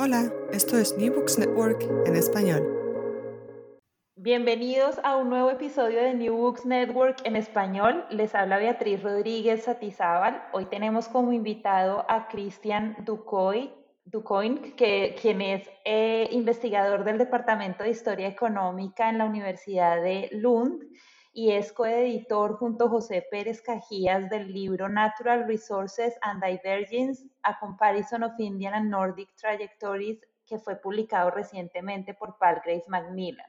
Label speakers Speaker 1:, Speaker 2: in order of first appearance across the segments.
Speaker 1: Hola, esto es New Books Network en español.
Speaker 2: Bienvenidos a un nuevo episodio de New Books Network en español. Les habla Beatriz Rodríguez Satizábal. Hoy tenemos como invitado a Cristian Ducoy, Ducoin, que, quien es eh, investigador del Departamento de Historia Económica en la Universidad de Lund y es coeditor junto a José Pérez Cajías del libro Natural Resources and Divergence, A Comparison of Indian and Nordic Trajectories, que fue publicado recientemente por Palgrave Macmillan.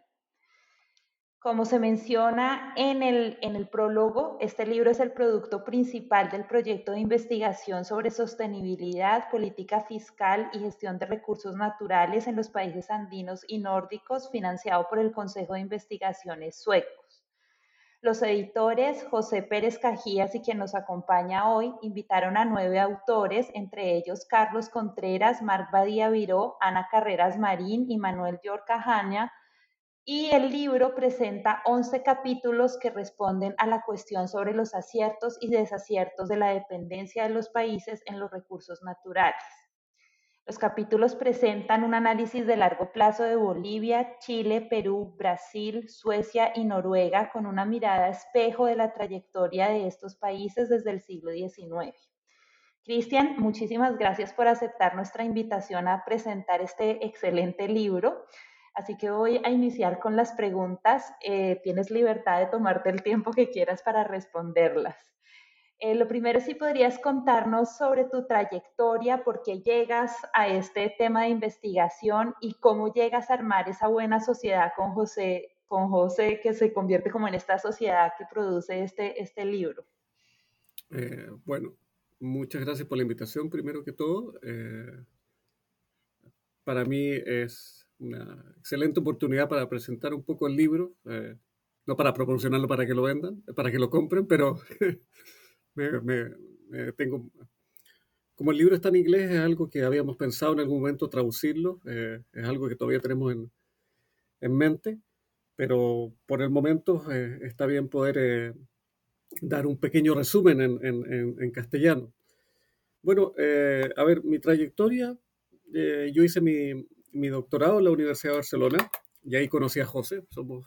Speaker 2: Como se menciona en el, en el prólogo, este libro es el producto principal del proyecto de investigación sobre sostenibilidad, política fiscal y gestión de recursos naturales en los países andinos y nórdicos, financiado por el Consejo de Investigaciones sueco. Los editores José Pérez Cajías y quien nos acompaña hoy invitaron a nueve autores, entre ellos Carlos Contreras, Marc Badía Viró, Ana Carreras Marín y Manuel Yorca Jaña, y el libro presenta 11 capítulos que responden a la cuestión sobre los aciertos y desaciertos de la dependencia de los países en los recursos naturales. Los capítulos presentan un análisis de largo plazo de Bolivia, Chile, Perú, Brasil, Suecia y Noruega con una mirada espejo de la trayectoria de estos países desde el siglo XIX. Cristian, muchísimas gracias por aceptar nuestra invitación a presentar este excelente libro. Así que voy a iniciar con las preguntas. Eh, tienes libertad de tomarte el tiempo que quieras para responderlas. Eh, lo primero, si podrías contarnos sobre tu trayectoria, por qué llegas a este tema de investigación y cómo llegas a armar esa buena sociedad con José, con José que se convierte como en esta sociedad que produce este, este libro.
Speaker 3: Eh, bueno, muchas gracias por la invitación, primero que todo. Eh, para mí es una excelente oportunidad para presentar un poco el libro, no para proporcionarlo para que lo vendan, para que lo compren, pero tengo... Como el libro está en inglés, es algo que habíamos pensado en algún momento traducirlo, eh, es algo que todavía tenemos en, en mente, pero por el momento eh, está bien poder eh, dar un pequeño resumen en, en, en castellano. Bueno, a ver, mi trayectoria, yo hice mi, mi doctorado en la Universidad de Barcelona y ahí conocí a José, somos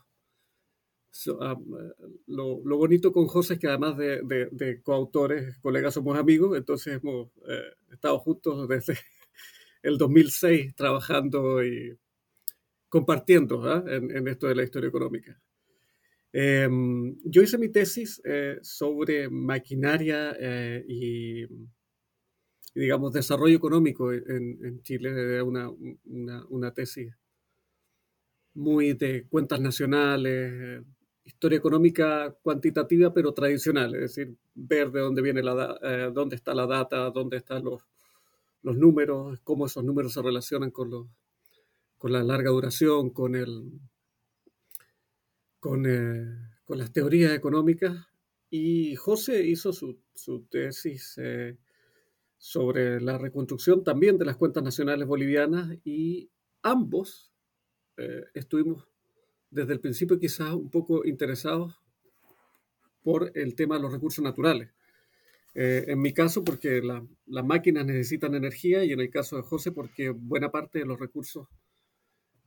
Speaker 3: Ah, lo, bonito con José es que además de, coautores, colegas, somos amigos, entonces hemos eh, estado juntos desde el 2006 trabajando y compartiendo ¿ah? en, esto de la historia económica. Em, yo hice mi tesis eh, sobre maquinaria eh, y, digamos, desarrollo económico en, Chile, una, una, una tesis muy de cuentas nacionales, historia económica cuantitativa pero tradicional, es decir, ver de dónde viene la eh, dónde está la data, dónde están los, los números, cómo esos números se relacionan con los con la larga duración, con el con, eh, con las teorías económicas. Y José hizo su, su tesis eh, sobre la reconstrucción también de las cuentas nacionales bolivianas y ambos eh, estuvimos desde el principio quizás un poco interesados por el tema de los recursos naturales. Eh, en mi caso, porque las máquinas necesitan energía y en el caso de José, porque buena parte de los recursos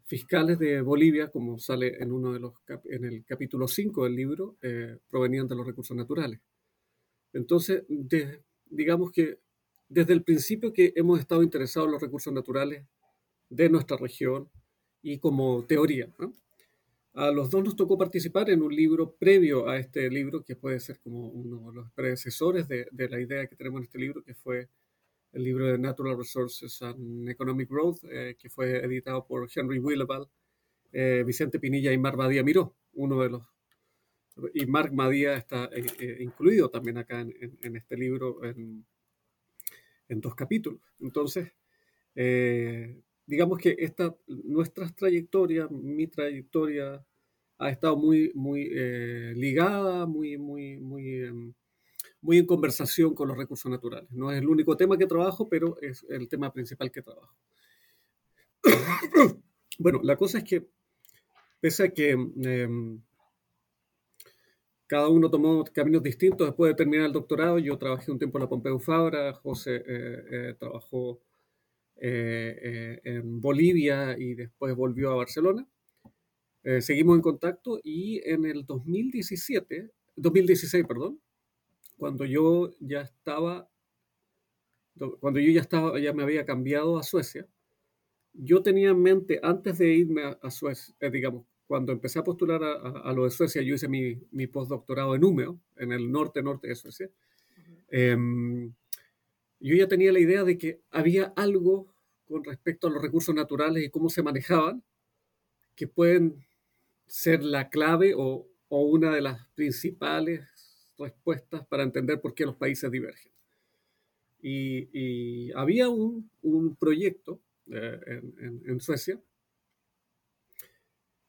Speaker 3: fiscales de Bolivia, como sale en, uno de los en el capítulo 5 del libro, eh, provenían de los recursos naturales. Entonces, digamos que desde el principio que hemos estado interesados en los recursos naturales de nuestra región y como teoría. A los dos nos tocó participar en un libro previo a este libro, que puede ser como uno de los predecesores de, de la idea que tenemos en este libro, que fue el libro de Natural Resources and Economic Growth, eh, que fue editado por Henry Willebald, eh, Vicente Pinilla y Marc Badía Miró, uno de los... Y Marc Badía está eh, incluido también acá en, en, este libro en, en, dos capítulos. Entonces, digamos que esta, nuestra trayectoria, mi trayectoria, ha estado muy, muy eh, ligada, muy, muy, muy, em, muy en conversación con los recursos naturales. No es el único tema que trabajo, pero es el tema principal que trabajo. bueno, la cosa es que, pese a que em, cada uno tomó caminos distintos después de terminar el doctorado, yo trabajé un tiempo en la Pompeu Fabra, José eh, eh, trabajó eh, eh, en Bolivia y después volvió a Barcelona. Eh, seguimos en contacto y en el 2017, 2016, perdón, cuando yo ya estaba, cuando yo ya estaba, ya me había cambiado a Suecia, yo tenía en mente, antes de irme a, Suecia, digamos, cuando empecé a postular a, lo de Suecia, yo hice mi, mi postdoctorado en Umeå, en el norte-norte de Suecia yo ya tenía la idea de que había algo con respecto a los recursos naturales y cómo se manejaban que pueden ser la clave o, una de las principales respuestas para entender por qué los países divergen. Y, había un, proyecto eh, en, Suecia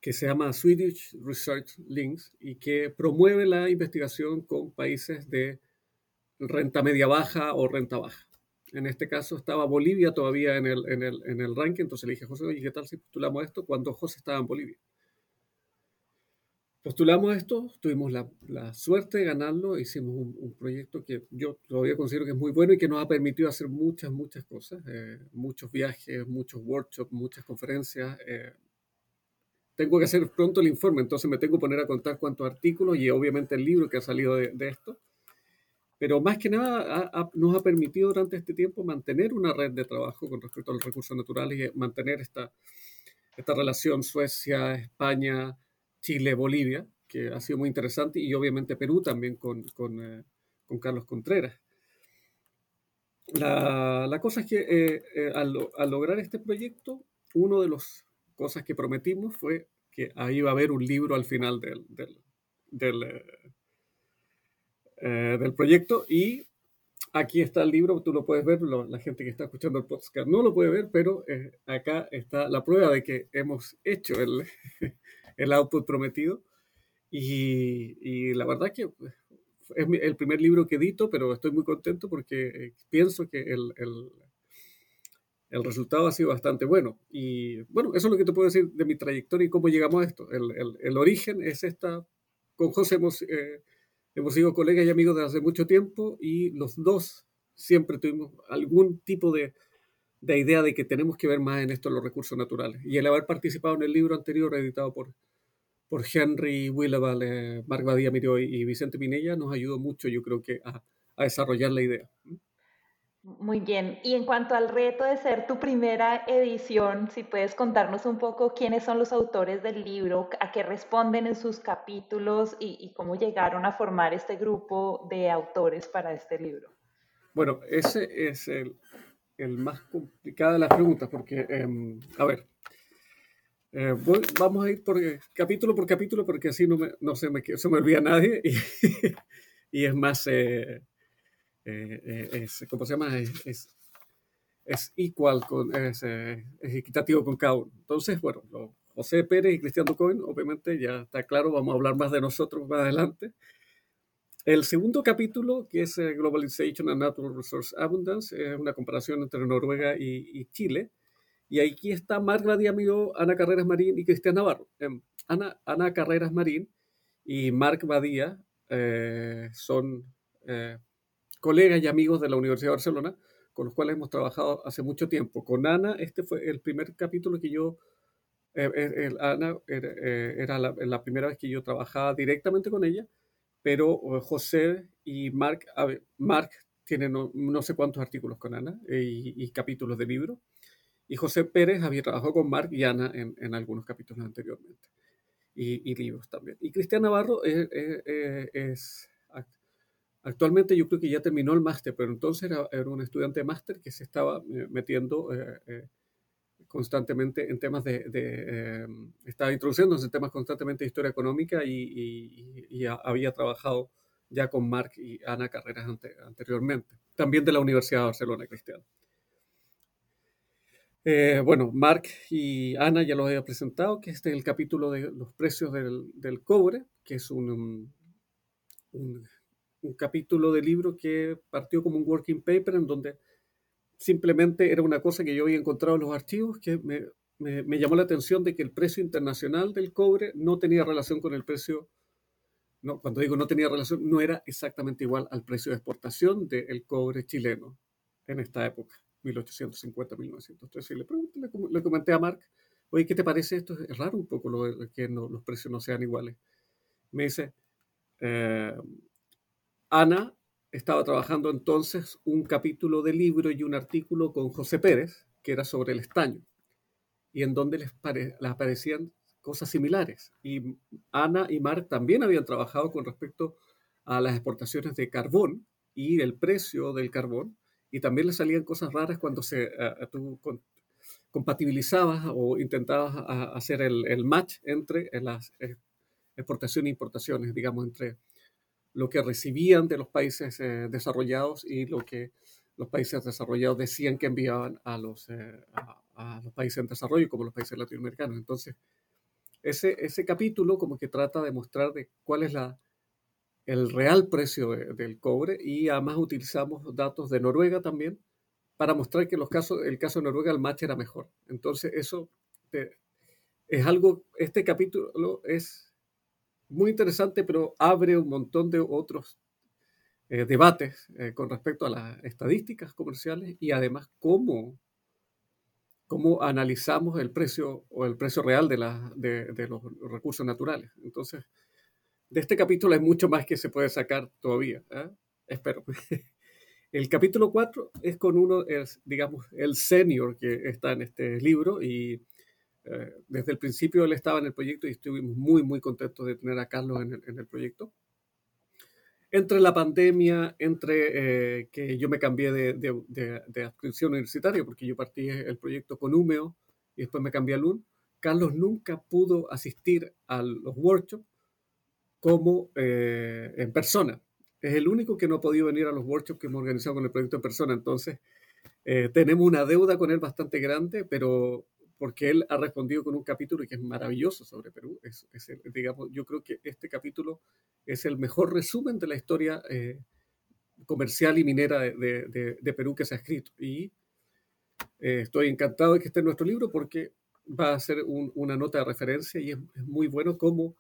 Speaker 3: que se llama Swedish Research Links y que promueve la investigación con países de renta media baja o renta baja. En este caso estaba Bolivia todavía en el, en el, en el ranking, entonces le dije José, oye, ¿qué tal si postulamos esto cuando José estaba en Bolivia? Postulamos esto, tuvimos la, la suerte de ganarlo, hicimos un, proyecto que yo todavía considero que es muy bueno y que nos ha permitido hacer muchas, muchas cosas, eh, muchos viajes, muchos workshops, muchas conferencias. Eh, tengo que hacer pronto el informe, entonces me tengo que poner a contar cuántos artículos y obviamente el libro que ha salido de esto pero más que nada nos ha permitido durante este tiempo mantener una red de trabajo con respecto a los recursos naturales y mantener esta, esta relación Suecia, España, Chile, Bolivia, que ha sido muy interesante, y obviamente Perú también con, con, eh, con Carlos Contreras. La, la cosa es que eh, eh, al, al, lograr este proyecto, una de las cosas que prometimos fue que ahí iba a haber un libro al final del, del, del eh, del proyecto y aquí está el libro, tú lo puedes ver, la gente que está escuchando el podcast no lo puede ver, pero eh, acá está la prueba de que hemos hecho el, el output prometido y, y, la verdad que es el primer libro que edito, pero estoy muy contento porque eh, pienso que el, el, el, resultado ha sido bastante bueno. Y bueno, eso es lo que te puedo decir de mi trayectoria y cómo llegamos a esto. El, el origen es esta, con José hemos... Hemos sido colegas y amigos desde hace mucho tiempo y los dos siempre tuvimos algún tipo de, de idea de que tenemos que ver más en esto los recursos naturales. Y el haber participado en el libro anterior editado por, Henry Willebal, eh, Marc Badía Miró y Vicente Pinella nos ayudó mucho, yo creo que, a desarrollar la idea.
Speaker 2: Muy bien. Y en cuanto al reto de ser tu primera edición, si puedes contarnos un poco quiénes son los autores del libro, a qué responden en sus capítulos y, cómo llegaron a formar este grupo de autores para este libro.
Speaker 3: Bueno, ese es el, más complicado de las preguntas, porque, em, a ver, eh, vamos a ir por capítulo por capítulo, porque así no, se, me, se me olvida nadie y, y es más... Eh, eh, eh, es, ¿cómo se llama? Es, es, igual, con, es, eh, es, equitativo con cada uno. Entonces, bueno, José Pérez y Cristian Ducoin, obviamente ya está claro, vamos a hablar más de nosotros más adelante. el segundo capítulo, que es Globalization and Natural Resource Abundance, es una comparación entre Noruega y, Chile. Y aquí está Marc Badía-Amigo, Ana Carreras Marín y Cristian Navarro. Em, Ana, Ana Carreras Marín y Marc Badía eh, son eh, colegas y amigos de la Universidad de Barcelona, con los cuales hemos trabajado hace mucho tiempo. Con Ana, este fue el primer capítulo que yo, eh, Ana era, la, la, primera vez que yo trabajaba directamente con ella, pero José y Marc, Marc tiene no, sé cuántos artículos con Ana y, capítulos de libros, y José Pérez había trabajado con Marc y Ana en algunos capítulos anteriormente y, libros también. Y Cristian Navarro es, actualmente yo creo que ya terminó el máster, pero entonces era, un estudiante de máster que se estaba eh, metiendo eh, eh, constantemente en temas de, estaba introduciéndose en temas constantemente de historia económica y, había trabajado ya con Marc y Ana Carreras anteriormente, también de la Universidad de Barcelona, Cristian. Eh, bueno, Mark y Ana ya los había presentado, que este es el capítulo de los precios del, cobre, que es un, un, capítulo de libro que partió como un working paper en donde simplemente era una cosa que yo había encontrado en los archivos que me, me, llamó la atención de que el precio internacional del cobre no tenía relación con el precio, no, cuando digo no tenía relación, no era exactamente igual al precio de exportación del cobre chileno en esta época. 1850, 1913. Y le, pregunté, le, comenté a Mark, oye, ¿qué te parece esto? Es raro un poco lo, que los precios no sean iguales. Me dice, eh, Ana estaba trabajando entonces un capítulo de libro y un artículo con José Pérez, que era sobre el estaño, y en donde les, les aparecían cosas similares. Y Ana y Mark también habían trabajado con respecto a las exportaciones de carbón y el precio del carbón, y también le salían cosas raras cuando se, eh, tú compatibilizabas o intentabas hacer el, match entre eh, las eh, exportaciones e importaciones, digamos, entre lo que recibían de los países desarrollados y lo que los países desarrollados decían que enviaban a los, a, los países en desarrollo, como los países latinoamericanos. Entonces, ese, ese capítulo como que trata de mostrar de cuál es la, el real precio del cobre y además utilizamos datos de Noruega también para mostrar que los casos, el caso de Noruega el match era mejor. Entonces eso es algo, este capítulo es muy interesante, pero abre un montón de otros eh, debates eh, con respecto a las estadísticas comerciales y además cómo, cómo analizamos el precio o el precio real de, la, de, los recursos naturales. Entonces, de este capítulo hay mucho más que se puede sacar todavía. ¿eh? Espero. El capítulo 4 es con uno, es, digamos, el senior que está en este libro y desde el principio él estaba en el proyecto y estuvimos muy, muy contentos de tener a Carlos en el, proyecto. Entre la pandemia, entre eh, que yo me cambié de, de, de, adscripción universitaria, porque yo partí el proyecto con Humeo y después me cambié a LUN, Carlos nunca pudo asistir a los workshops como eh, en persona. Es el único que no ha podido venir a los workshops que hemos organizado con el proyecto en persona. Entonces, eh, tenemos una deuda con él bastante grande, pero porque él ha respondido con un capítulo que es maravilloso sobre Perú. Es, digamos, yo creo que este capítulo es el mejor resumen de la historia eh, comercial y minera de, Perú que se ha escrito. Y estoy encantado de que esté en nuestro libro porque va a ser una nota de referencia y es, muy bueno cómo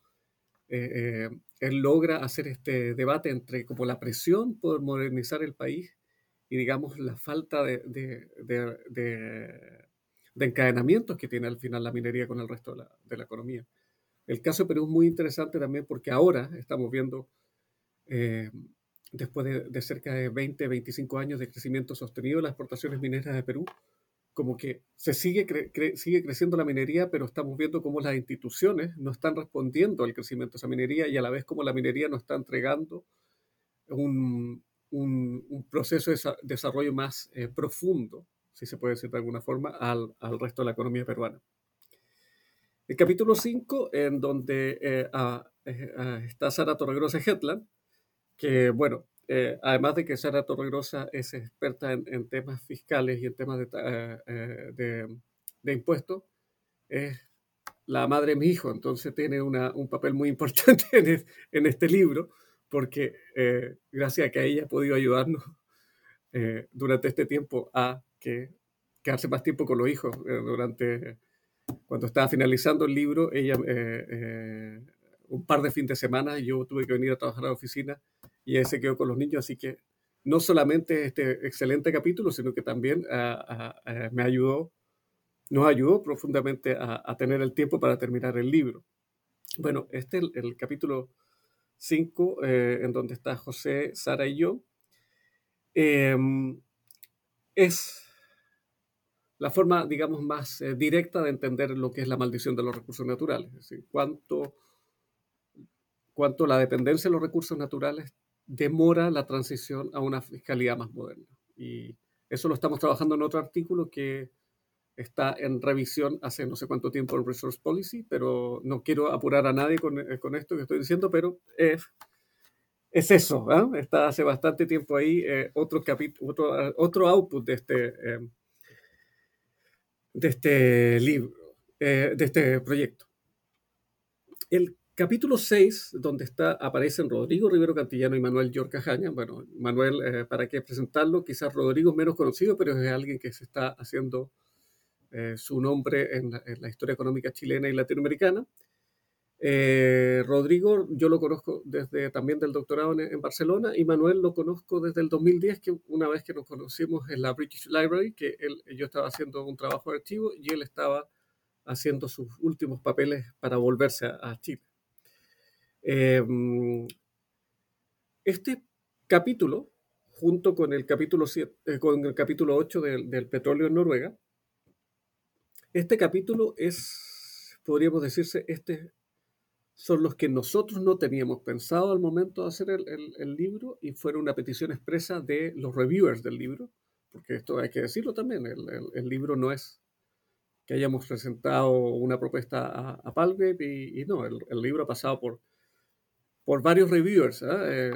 Speaker 3: eh, eh, él logra hacer este debate entre como la presión por modernizar el país y digamos la falta de, de, de, encadenamientos que tiene al final la minería con el resto de la, economía. El caso de Perú es muy interesante también porque ahora estamos viendo, eh, después de, cerca de 20, 25 años de crecimiento sostenido las exportaciones mineras de Perú, como que se sigue, sigue creciendo la minería, pero estamos viendo cómo las instituciones no están respondiendo al crecimiento de esa minería y a la vez como la minería no está entregando un, un, proceso de desarrollo más eh, profundo, si se puede decir de alguna forma, al, al, resto de la economía peruana. El capítulo 5, en donde eh, eh, está Sara Torregrosa Hetland, que bueno, eh, además de que Sara Torregrosa es experta en, temas fiscales y en temas de, eh, eh, de, impuestos, es la madre de mi hijo, entonces tiene una, un papel muy importante en, este libro, porque eh, gracias a que ella ha podido ayudarnos durante este tiempo a que quedarse más tiempo con los hijos. durante cuando estaba finalizando el libro, ella un par de fines de semana yo tuve que venir a trabajar a la oficina y ella se quedó con los niños, así que no solamente este excelente capítulo, sino que también ah, ah, me ayudó, nos ayudó profundamente a, tener el tiempo para terminar el libro. Bueno, este es el, capítulo 5, eh, en donde está José, Sara y yo, em, es la forma, digamos, más eh, directa de entender lo que es la maldición de los recursos naturales, es decir, cuánto, la dependencia de los recursos naturales demora la transición a una fiscalía más moderna. Y eso lo estamos trabajando en otro artículo que está en revisión hace no sé cuánto tiempo en Resource Policy, pero no quiero apurar a nadie con, eh, esto que estoy diciendo, pero es, es eso. ¿eh? Está hace bastante tiempo ahí eh, otro, otro, otro output de este, de este libro, de este proyecto. El Capítulo 6, donde está, aparecen Rodrigo Rivero Cantillano y Manuel Yorca Jaña. Bueno, Manuel, eh, ¿para qué presentarlo? Quizás Rodrigo es menos conocido, pero es alguien que se está haciendo eh, su nombre en la, historia económica chilena y latinoamericana. Eh, Rodrigo, yo lo conozco desde también del doctorado en, Barcelona y Manuel lo conozco desde el 2010, que una vez que nos conocimos en la British Library, que él, yo estaba haciendo un trabajo de archivo y él estaba haciendo sus últimos papeles para volverse a Chile. Em, este capítulo, junto con el capítulo, eh, con el capítulo 8 del, petróleo en Noruega, este capítulo es, podríamos decirse, este son los que nosotros no teníamos pensado al momento de hacer el, libro y fueron una petición expresa de los reviewers del libro, porque esto hay que decirlo también, el, libro no es que hayamos presentado una propuesta a, a Palgrave y, y no, el, libro ha pasado por por varios reviewers. ¿eh?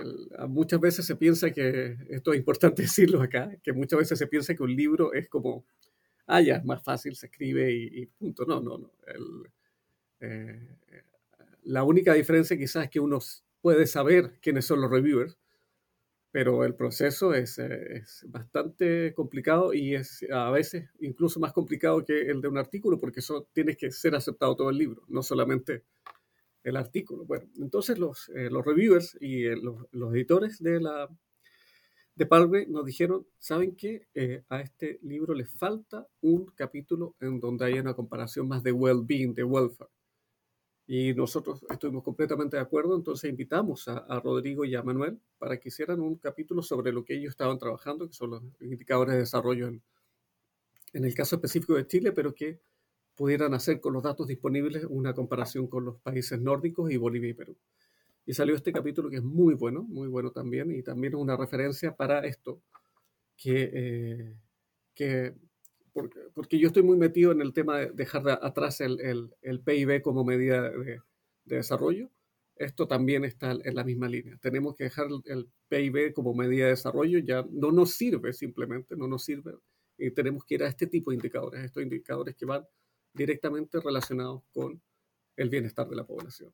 Speaker 3: muchas veces se piensa que, esto es importante decirlo acá, que muchas veces se piensa que un libro es como, ah, ya, es más fácil, se escribe y, punto. No, no, no. Eh, la única diferencia quizás es que uno puede saber quiénes son los reviewers, pero el proceso es, eh, es, bastante complicado y es a veces incluso más complicado que el de un artículo porque eso tienes que ser aceptado todo el libro, no solamente el artículo. Bueno, entonces los, eh, los reviewers y eh, los, los, editores de la de Palgrave nos dijeron, ¿saben qué? Eh, a este libro le falta un capítulo en donde haya una comparación más de well-being, de welfare. Y nosotros estuvimos completamente de acuerdo, entonces invitamos a, a, Rodrigo y a Manuel para que hicieran un capítulo sobre lo que ellos estaban trabajando, que son los indicadores de desarrollo en, en el caso específico de Chile, pero que pudieran hacer con los datos disponibles una comparación con los países nórdicos y Bolivia y Perú. Y salió este capítulo que es muy bueno, muy bueno también, y también es una referencia para esto, que, eh, que porque, porque, yo estoy muy metido en el tema de dejar atrás el, el, el PIB como medida de, de, desarrollo. Esto también está en la misma línea. Tenemos que dejar el PIB como medida de desarrollo, ya no nos sirve simplemente, no nos sirve, y tenemos que ir a este tipo de indicadores, estos indicadores que van directamente relacionados con el bienestar de la población.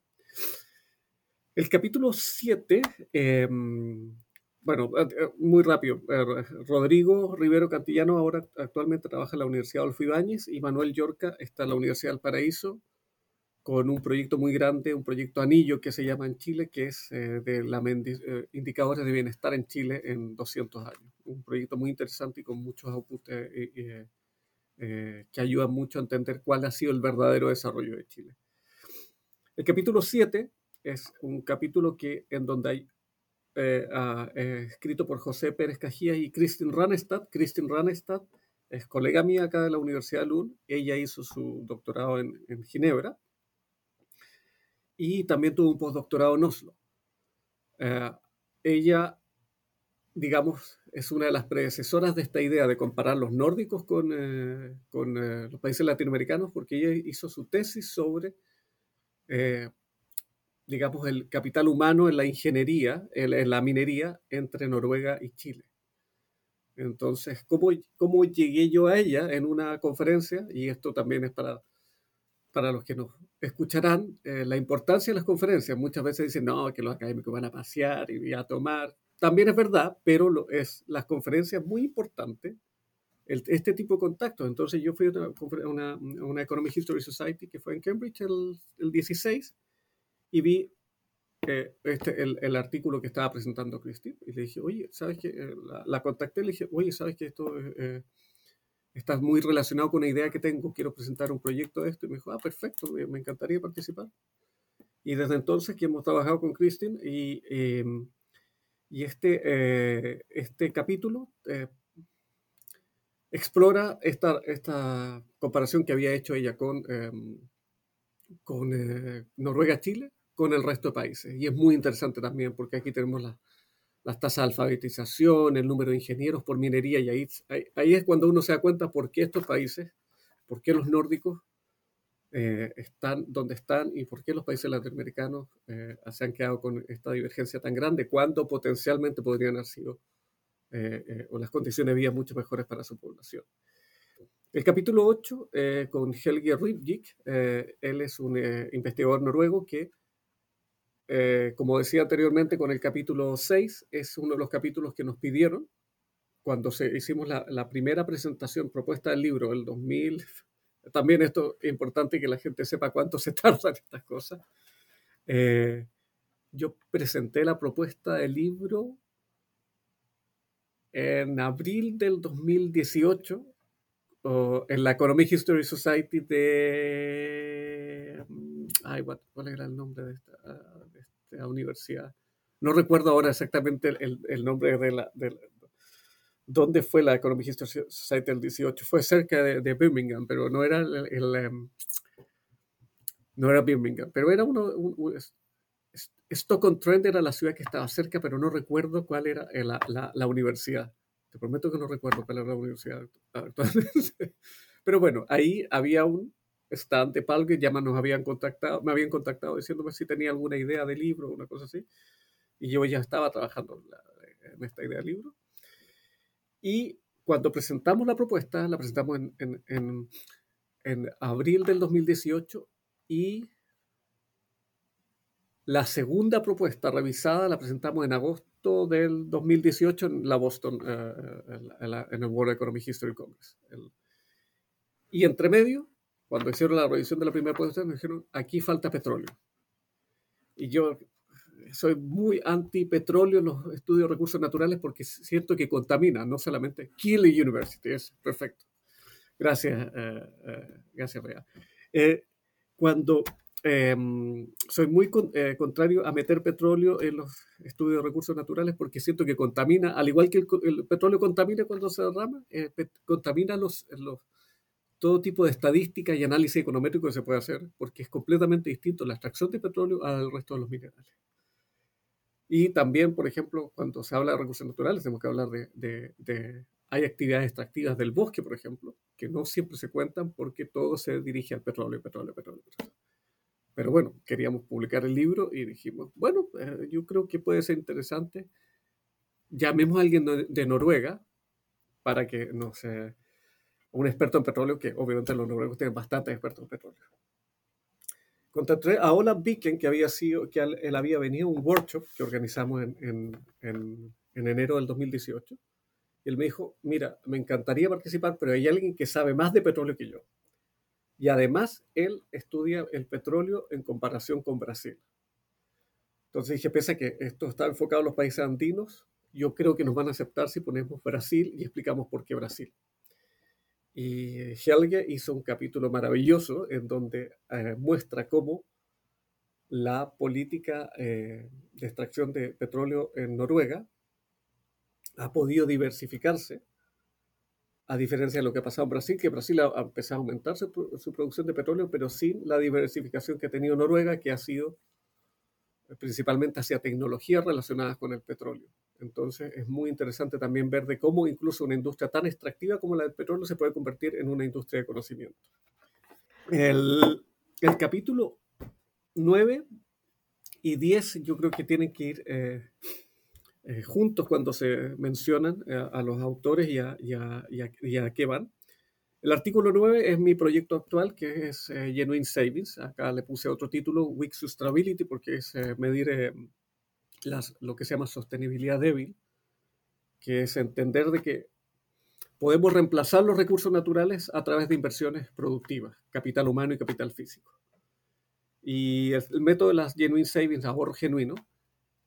Speaker 3: El capítulo 7, em, bueno, eh, eh, muy rápido. Eh, Rodrigo Rivero Cantillano ahora actualmente trabaja en la Universidad Adolfo Ibáñez y Manuel Yorca está en la Universidad del Paraíso con un proyecto muy grande, un proyecto anillo que se llama en Chile, que es de la indicadores de bienestar en Chile en 200 años. Un proyecto muy interesante y con muchos outputs eh, que ayuda mucho a entender cuál ha sido el verdadero desarrollo de Chile. El capítulo 7 es un capítulo que, en donde hay eh, eh, escrito por José Pérez Cajía y Kristin Ranestad. Kristin Ranestad es colega mía acá de la Universidad de Lund. Ella hizo su doctorado en, en Ginebra y también tuvo un postdoctorado en Oslo. ella digamos, es una de las predecesoras de esta idea de comparar los nórdicos con, eh, con eh, los países latinoamericanos, porque ella hizo su tesis sobre, eh, digamos, el capital humano en la ingeniería, en, la minería entre Noruega y Chile. Entonces, ¿cómo, ¿cómo llegué yo a ella en una conferencia? Y esto también es para, para los que nos escucharán, eh, la importancia de las conferencias. Muchas veces dicen, no, que los académicos van a pasear y a tomar. También es verdad, pero lo, es las conferencias muy importantes, este tipo de contactos. Entonces yo fui a una, una, Economic History Society que fue en Cambridge el, el 16 y vi eh, este, el, el, artículo que estaba presentando Christine y le dije, oye, ¿sabes qué? Eh, la, la, contacté le dije, oye, ¿sabes que esto eh, está muy relacionado con una idea que tengo? Quiero presentar un proyecto de esto. Y me dijo, ah, perfecto, me, encantaría participar. Y desde entonces que hemos trabajado con Christine y, em, y este, este capítulo explora esta, esta comparación que había hecho ella con, em, con Noruega-Chile con el resto de países. Y es muy interesante también porque aquí tenemos las tasas de alfabetización, el número de ingenieros por minería y ahí, ahí, es cuando uno se da cuenta por qué estos países, por qué los nórdicos eh, están donde están y por qué los países latinoamericanos eh, se han quedado con esta divergencia tan grande, cuando potencialmente podrían haber sido eh, o las condiciones de vida mucho mejores para su población. El capítulo 8, con Helge Rydvik, él es un investigador noruego que eh, como decía anteriormente con el capítulo 6, es uno de los capítulos que nos pidieron cuando se, hicimos la, primera presentación propuesta del libro, el 2000. También esto es importante que la gente sepa cuánto se tardan estas cosas. Eh, yo presenté la propuesta del libro en abril del 2018 en la Economic History Society de... Ay, ¿cuál era el nombre de esta? Universidad. No recuerdo ahora exactamente el, el nombre de la, de dónde fue la Economic History Society del 18. Fue cerca de, Birmingham, pero no era el, em, no era Birmingham, pero era uno, un, Stockton Trent era la ciudad que estaba cerca, pero no recuerdo cuál era la, la, la universidad. Te prometo que no recuerdo cuál era la universidad actualmente. Pero bueno, ahí había un, stand de Palgue, ya nos habían contactado, me habían contactado diciéndome si tenía alguna idea de libro una cosa así. Y yo ya estaba trabajando en, esta idea de libro. Y cuando presentamos la propuesta, la presentamos en, en, en, en abril del 2018 y la segunda propuesta revisada la presentamos en agosto del 2018 en la Boston, eh, en, el World Economic History Congress. y entre medio cuando hicieron la revisión de la primera propuesta, me dijeron, aquí falta petróleo. Y yo soy muy anti petróleo en los estudios de recursos naturales porque siento que contamina, no solamente Kill University, es perfecto. Gracias, eh, eh, gracias, Rea. Eh, cuando em, soy muy contrario a meter petróleo en los estudios de recursos naturales porque siento que contamina, al igual que el, petróleo contamina cuando se derrama, contamina los, los todo tipo de estadística y análisis econométrico que se puede hacer, porque es completamente distinto la extracción de petróleo al resto de los minerales. Y también, por ejemplo, cuando se habla de recursos naturales, tenemos que hablar de, hay actividades extractivas del bosque, por ejemplo, que no siempre se cuentan porque todo se dirige al petróleo, petróleo, petróleo. petróleo. Pero bueno, queríamos publicar el libro y dijimos, bueno, eh, yo creo que puede ser interesante. Llamemos a alguien de, Noruega para que nos... Eh, un experto en petróleo, que obviamente los noruegos tienen bastantes expertos en petróleo. Contacté a Olaf Viken, que había sido, que él, había venido a un workshop que organizamos en, en, en, en, enero del 2018. Y él me dijo, mira, me encantaría participar, pero hay alguien que sabe más de petróleo que yo. Y además, él estudia el petróleo en comparación con Brasil. Entonces dije, pese a que esto está enfocado en los países andinos, yo creo que nos van a aceptar si ponemos Brasil y explicamos por qué Brasil. Y Helge hizo un capítulo maravilloso en donde eh, muestra cómo la política eh, de extracción de petróleo en Noruega ha podido diversificarse, a diferencia de lo que ha pasado en Brasil, que Brasil ha, empezado a aumentar su, producción de petróleo, pero sin la diversificación que ha tenido Noruega, que ha sido principalmente hacia tecnologías relacionadas con el petróleo. Entonces es muy interesante también ver de cómo incluso una industria tan extractiva como la del petróleo se puede convertir en una industria de conocimiento. El, capítulo 9 y 10 yo creo que tienen que ir eh, eh, juntos cuando se mencionan eh, a los autores y, a, qué van. El artículo 9 es mi proyecto actual, que es Genuine Savings. Acá le puse otro título, Weak Sustainability, porque es medir las, lo que se llama sostenibilidad débil, que es entender de que podemos reemplazar los recursos naturales a través de inversiones productivas, capital humano y capital físico. Y el, método de las Genuine Savings, ahorro genuino,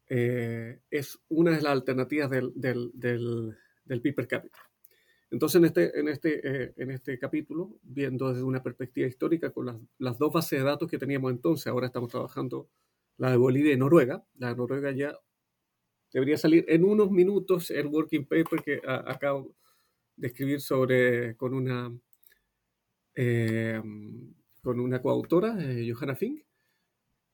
Speaker 3: eh, es una de las alternativas del, del, del, PIB per cápita. Entonces, en este, en, este, eh, en este capítulo, viendo desde una perspectiva histórica con las, las, dos bases de datos que teníamos entonces, ahora estamos trabajando la de Bolivia y Noruega. La de Noruega ya debería salir en unos minutos el working paper que acabo de escribir sobre, con una, eh, con una coautora, Johanna Fink,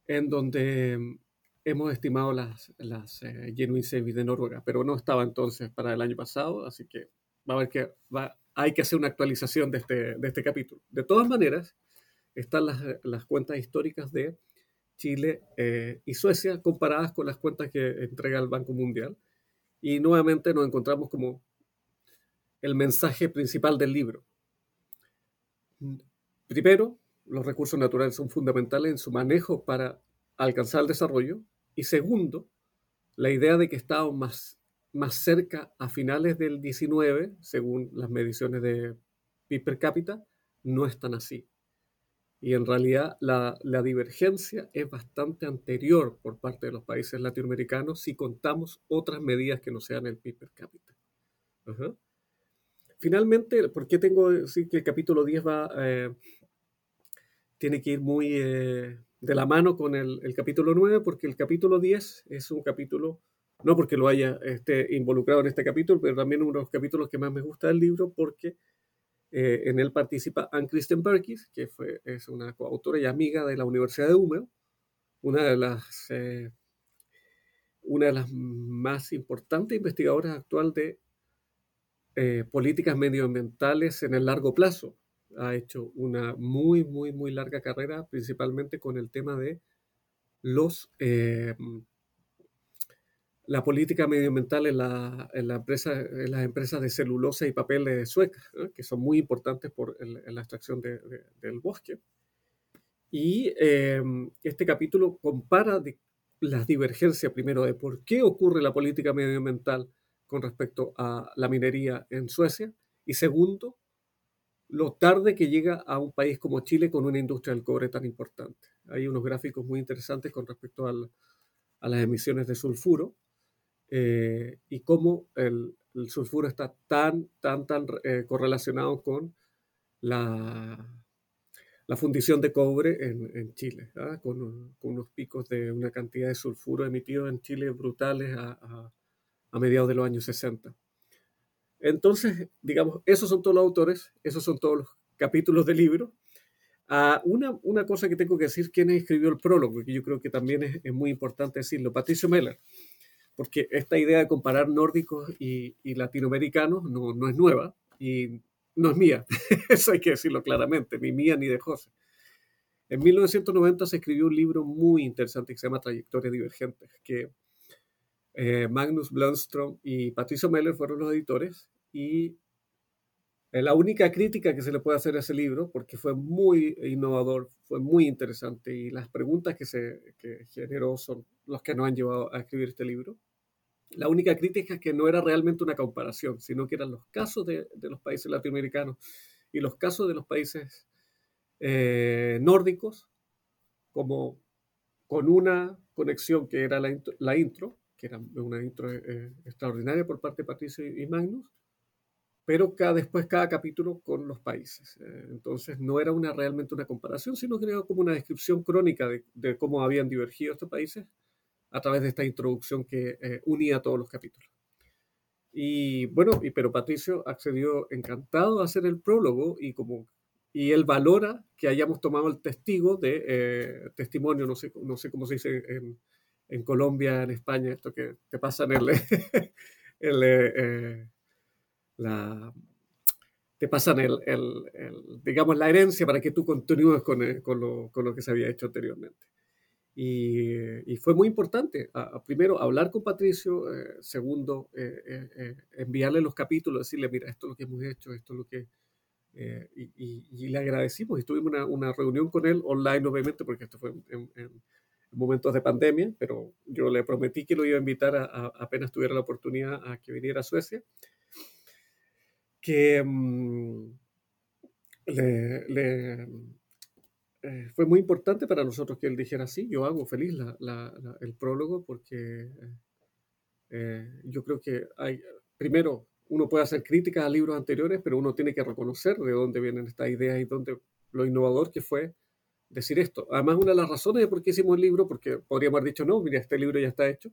Speaker 3: en donde hemos estimado las, las eh, Genuine Savings de Noruega, pero no estaba entonces para el año pasado, así que va a haber que va, hay que hacer una actualización de este, de este capítulo. De todas maneras, están las, las cuentas históricas de Chile eh, y Suecia comparadas con las cuentas que entrega el Banco Mundial. Y nuevamente nos encontramos como el mensaje principal del libro. Primero, los recursos naturales son fundamentales en su manejo para alcanzar el desarrollo. Y segundo, la idea de que estábamos más, más cerca a finales del 19, según las mediciones de PIB per cápita, no es tan así. Y en realidad la, la, divergencia es bastante anterior por parte de los países latinoamericanos si contamos otras medidas que no sean el PIB per cápita. Finalmente, ¿por qué tengo que decir que el capítulo 10 va, eh, tiene que ir muy eh, de la mano con el, el, capítulo 9? Porque el capítulo 10 es un capítulo, no porque lo haya esté involucrado en este capítulo, pero también uno de los capítulos que más me gusta del libro porque eh, en él participa Anne Kristen Perkins, que fue, es una coautora y amiga de la Universidad de Húmedo, una de las, eh, una de las más importantes investigadoras actual de eh, políticas medioambientales en el largo plazo. Ha hecho una muy, muy, muy larga carrera, principalmente con el tema de los la política medioambiental en, la, en, la empresa, en las empresas de celulosa y papel de suecas, que son muy importantes por la extracción de, del bosque. Y em, este capítulo compara las divergencias, primero, de por qué ocurre la política medioambiental con respecto a la minería en Suecia, y segundo, lo tarde que llega a un país como Chile con una industria del cobre tan importante. Hay unos gráficos muy interesantes con respecto al, a las emisiones de sulfuro, eh, y cómo el, sulfuro está tan, tan, tan eh, correlacionado con la, la, fundición de cobre en, en Chile, con, con, unos picos de una cantidad de sulfuro emitido en Chile brutales a, a, a mediados de los años 60. Entonces, digamos, esos son todos los autores, esos son todos los capítulos del libro. Ah, una, una, cosa que tengo que decir, quién escribió el prólogo, que yo creo que también es, es muy importante decirlo, Patricio Meller porque esta idea de comparar nórdicos y, latinoamericanos no, no, es nueva y no es mía, eso hay que decirlo claramente, ni mía ni de José. En 1990 se escribió un libro muy interesante que se llama Trayectorias Divergentes, que eh, Magnus Blomström y Patricio Meller fueron los editores y eh, la única crítica que se le puede hacer a ese libro, porque fue muy innovador, fue muy interesante y las preguntas que se que generó son los que nos han llevado a escribir este libro. La única crítica es que no era realmente una comparación, sino que eran los casos de, los países latinoamericanos y los casos de los países eh, nórdicos, como con una conexión que era la intro, que era una intro eh, extraordinaria por parte de Patricio y Magnus, pero cada, después cada capítulo con los países. Eh, entonces no era realmente una comparación, sino que era como una descripción crónica de cómo habían divergido estos países a través de esta introducción que eh, unía todos los capítulos. Y bueno, y, pero Patricio accedió encantado a hacer el prólogo y como y él valora que hayamos tomado el testigo de eh, testimonio, no sé, no sé cómo se dice en, en, Colombia, en España, esto que te pasan el, el eh, la, te pasan el, el, digamos, la herencia para que tú continúes con, eh, con, lo, con, lo, que se había hecho anteriormente. Y, y fue muy importante, a, primero, hablar con Patricio, eh, segundo, eh, enviarle los capítulos, decirle, mira, esto es lo que hemos hecho, esto es lo que, eh, y, le agradecimos y tuvimos una, reunión con él online, obviamente, porque esto fue en, momentos de pandemia, pero yo le prometí que lo iba a invitar a, apenas tuviera la oportunidad a que viniera a Suecia. Que mm, le, eh, fue muy importante para nosotros que él dijera sí, yo hago feliz el prólogo porque eh, yo creo que hay, primero, uno puede hacer críticas a libros anteriores, pero uno tiene que reconocer de dónde vienen estas ideas y dónde lo innovador que fue decir esto. Además, una de las razones de por qué hicimos el libro, porque podríamos haber dicho, no, mira, este libro ya está hecho,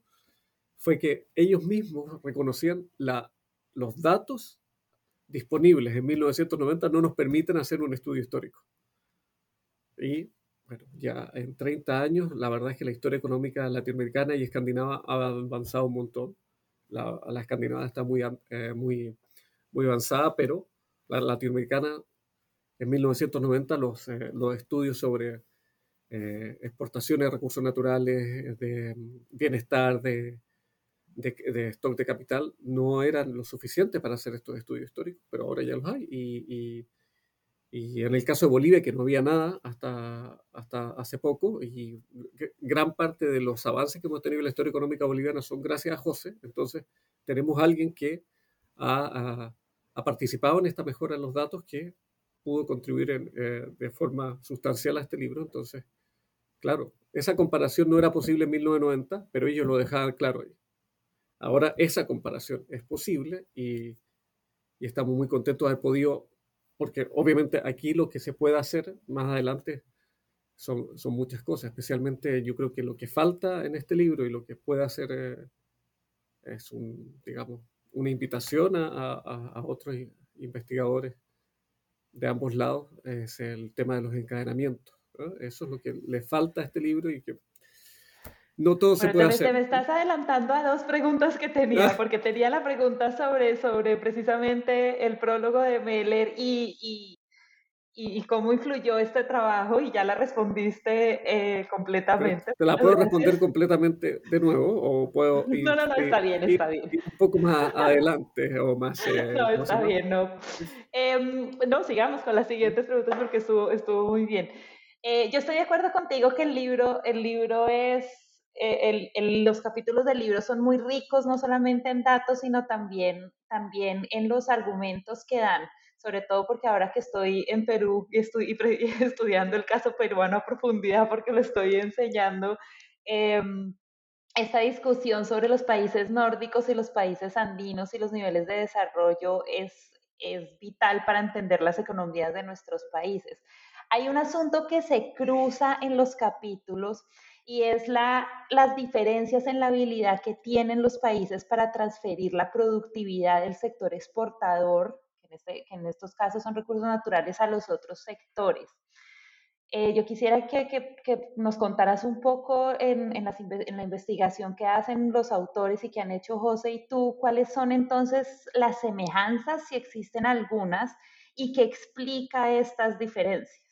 Speaker 3: fue que ellos mismos reconocían la, los datos disponibles en 1990 no nos permiten hacer un estudio histórico. Y bueno, ya en 30 años, la verdad es que la historia económica latinoamericana y escandinava ha avanzado un montón la, la escandinava está muy, eh, muy, muy avanzada, pero la latinoamericana, en 1990, los, eh, los estudios sobre eh, exportaciones de recursos naturales, de bienestar, de, de, de, stock de capital, no eran lo suficiente para hacer estos estudios históricos, pero ahora ya los hay. Y, y en el caso de Bolivia, que no había nada hasta, hasta hace poco, y gran parte de los avances que hemos tenido en la historia económica boliviana son gracias a José, entonces tenemos a alguien que ha, ha, participado en esta mejora en los datos que pudo contribuir eh, de forma sustancial a este libro. Entonces, claro, esa comparación no era posible en 1990, pero ellos lo dejaban claro. Ahora esa comparación es posible y, y estamos muy contentos de haber podido porque obviamente aquí lo que se puede hacer más adelante son, son muchas cosas, especialmente yo creo que lo que falta en este libro y lo que puede hacer eh, es un, digamos, una invitación a, a, otros investigadores de ambos lados, es el tema de los encadenamientos. Eso es lo que le falta a este libro y que no todo se puede hacer.
Speaker 2: Te me estás adelantando a dos preguntas que tenía, ah. porque tenía la pregunta sobre, sobre precisamente el prólogo de Meller y, y, y cómo influyó este trabajo y ya la respondiste eh, completamente.
Speaker 3: ¿Te la puedo responder completamente de nuevo o puedo
Speaker 2: No, no, no, está bien, está bien.
Speaker 3: un poco más adelante o más...
Speaker 2: Eh, no, está bien, no. Em, no, sigamos con las siguientes preguntas porque estuvo, estuvo muy bien. Eh, yo estoy de acuerdo contigo que el libro, el libro es eh, los capítulos del libro son muy ricos, no solamente en datos, sino también, también en los argumentos que dan, sobre todo porque ahora que estoy en Perú y estoy estudiando el caso peruano a profundidad porque lo estoy enseñando, em, esta discusión sobre los países nórdicos y los países andinos y los niveles de desarrollo es, es vital para entender las economías de nuestros países. Hay un asunto que se cruza en los capítulos y es la, las diferencias en la habilidad que tienen los países para transferir la productividad del sector exportador, que en, este, que en estos casos son recursos naturales, a los otros sectores. Eh, yo quisiera que, que, que, nos contaras un poco en, en, en, la investigación que hacen los autores y que han hecho José y tú, cuáles son entonces las semejanzas, si existen algunas, y qué explica estas diferencias.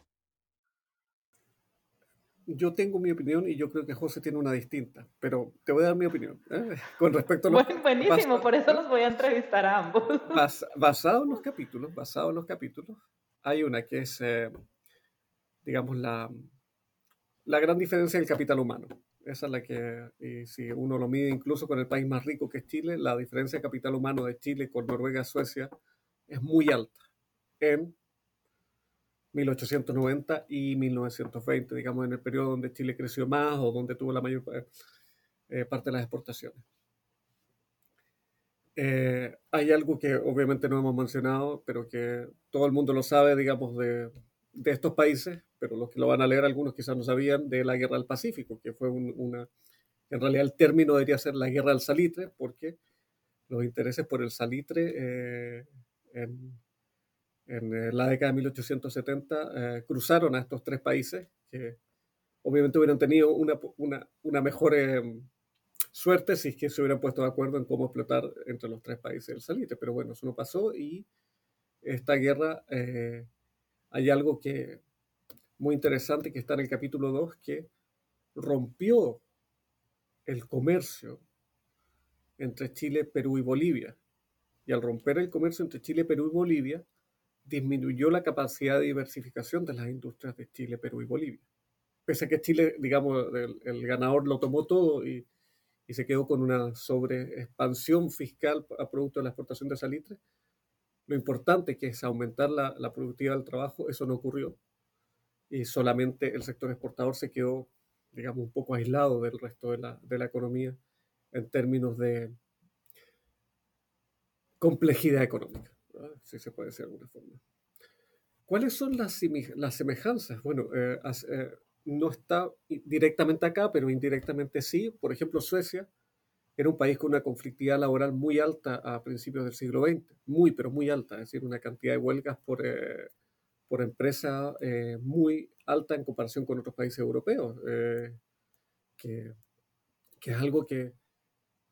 Speaker 3: Yo tengo mi opinión y yo creo que José tiene una distinta, pero te voy a dar mi opinión ¿eh? con respecto a los...
Speaker 2: buenísimo, por eso los voy a entrevistar a ambos.
Speaker 3: basado en los capítulos, basado en los capítulos, hay una que es, eh, digamos, la, la gran diferencia del capital humano. Esa es la que, si uno lo mide incluso con el país más rico que es Chile, la diferencia de capital humano de Chile con Noruega, Suecia, es muy alta en 1890 y 1920, digamos, en el periodo donde Chile creció más o donde tuvo la mayor eh, eh, parte de las exportaciones. Eh, hay algo que obviamente no hemos mencionado, pero que todo el mundo lo sabe, digamos, de, de, estos países, pero los que lo van a leer algunos quizás no sabían, de la Guerra del Pacífico, que fue una... En realidad el término debería ser la Guerra del Salitre, porque los intereses por el salitre en, en la década de 1870 cruzaron a estos tres países que obviamente hubieran tenido una, una, una mejor suerte si es que se hubieran puesto de acuerdo en cómo explotar entre los tres países el salitre. Pero bueno, eso no pasó y esta guerra eh, hay algo que muy interesante que está en el capítulo 2 que rompió el comercio entre Chile, Perú y Bolivia. Y al romper el comercio entre Chile, Perú y Bolivia, disminuyó la capacidad de diversificación de las industrias de Chile, Perú y Bolivia. Pese a que Chile, digamos, el ganador lo tomó todo y, se quedó con una sobreexpansión fiscal a producto de la exportación de salitre. Lo importante que es aumentar la, productividad del trabajo, eso no ocurrió. Y solamente el sector exportador se quedó, digamos, un poco aislado del resto de la economía en términos de complejidad económica, si se puede decir de alguna forma. ¿Cuáles son las, las semejanzas? Bueno, eh, eh, no está directamente acá, pero indirectamente sí. Por ejemplo, Suecia era un país con una conflictividad laboral muy alta a principios del siglo XX, muy, pero muy alta, es decir, una cantidad de huelgas por, eh, por empresa muy alta en comparación con otros países europeos, que, que, es algo que,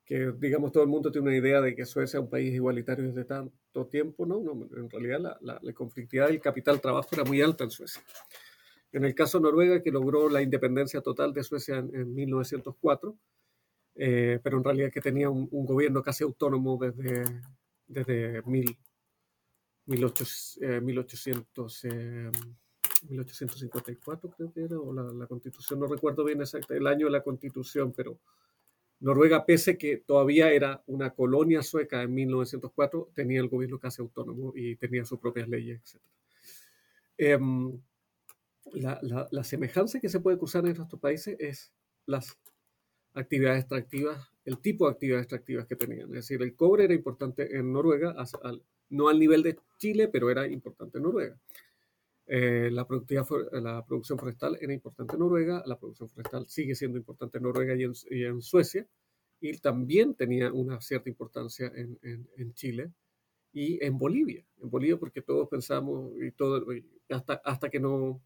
Speaker 3: que, digamos, todo el mundo tiene una idea de que Suecia es un país igualitario desde tanto tiempo, ¿no? en realidad la, la, la conflictividad del capital-trabajo era muy alta en Suecia. En el caso Noruega, que logró la independencia total de Suecia en, 1904, eh, pero en realidad que tenía un, gobierno casi autónomo desde, desde 1800, 1854, eh, creo que era, o la, constitución, no recuerdo bien exacto el año de la constitución, pero Noruega, pese que todavía era una colonia sueca en 1904, tenía el gobierno casi autónomo y tenía sus propias leyes, etc la, semejanza que se puede cruzar en estos países es las actividades extractivas, el tipo de actividades extractivas que tenían. Es decir, el cobre era importante en Noruega, no al nivel de Chile, pero era importante en Noruega. Eh, la, la producción forestal era importante en Noruega, la producción forestal sigue siendo importante en Noruega y en, Suecia, y también tenía una cierta importancia en, Chile y en Bolivia. En Bolivia porque todos pensamos, y todo, hasta, hasta que no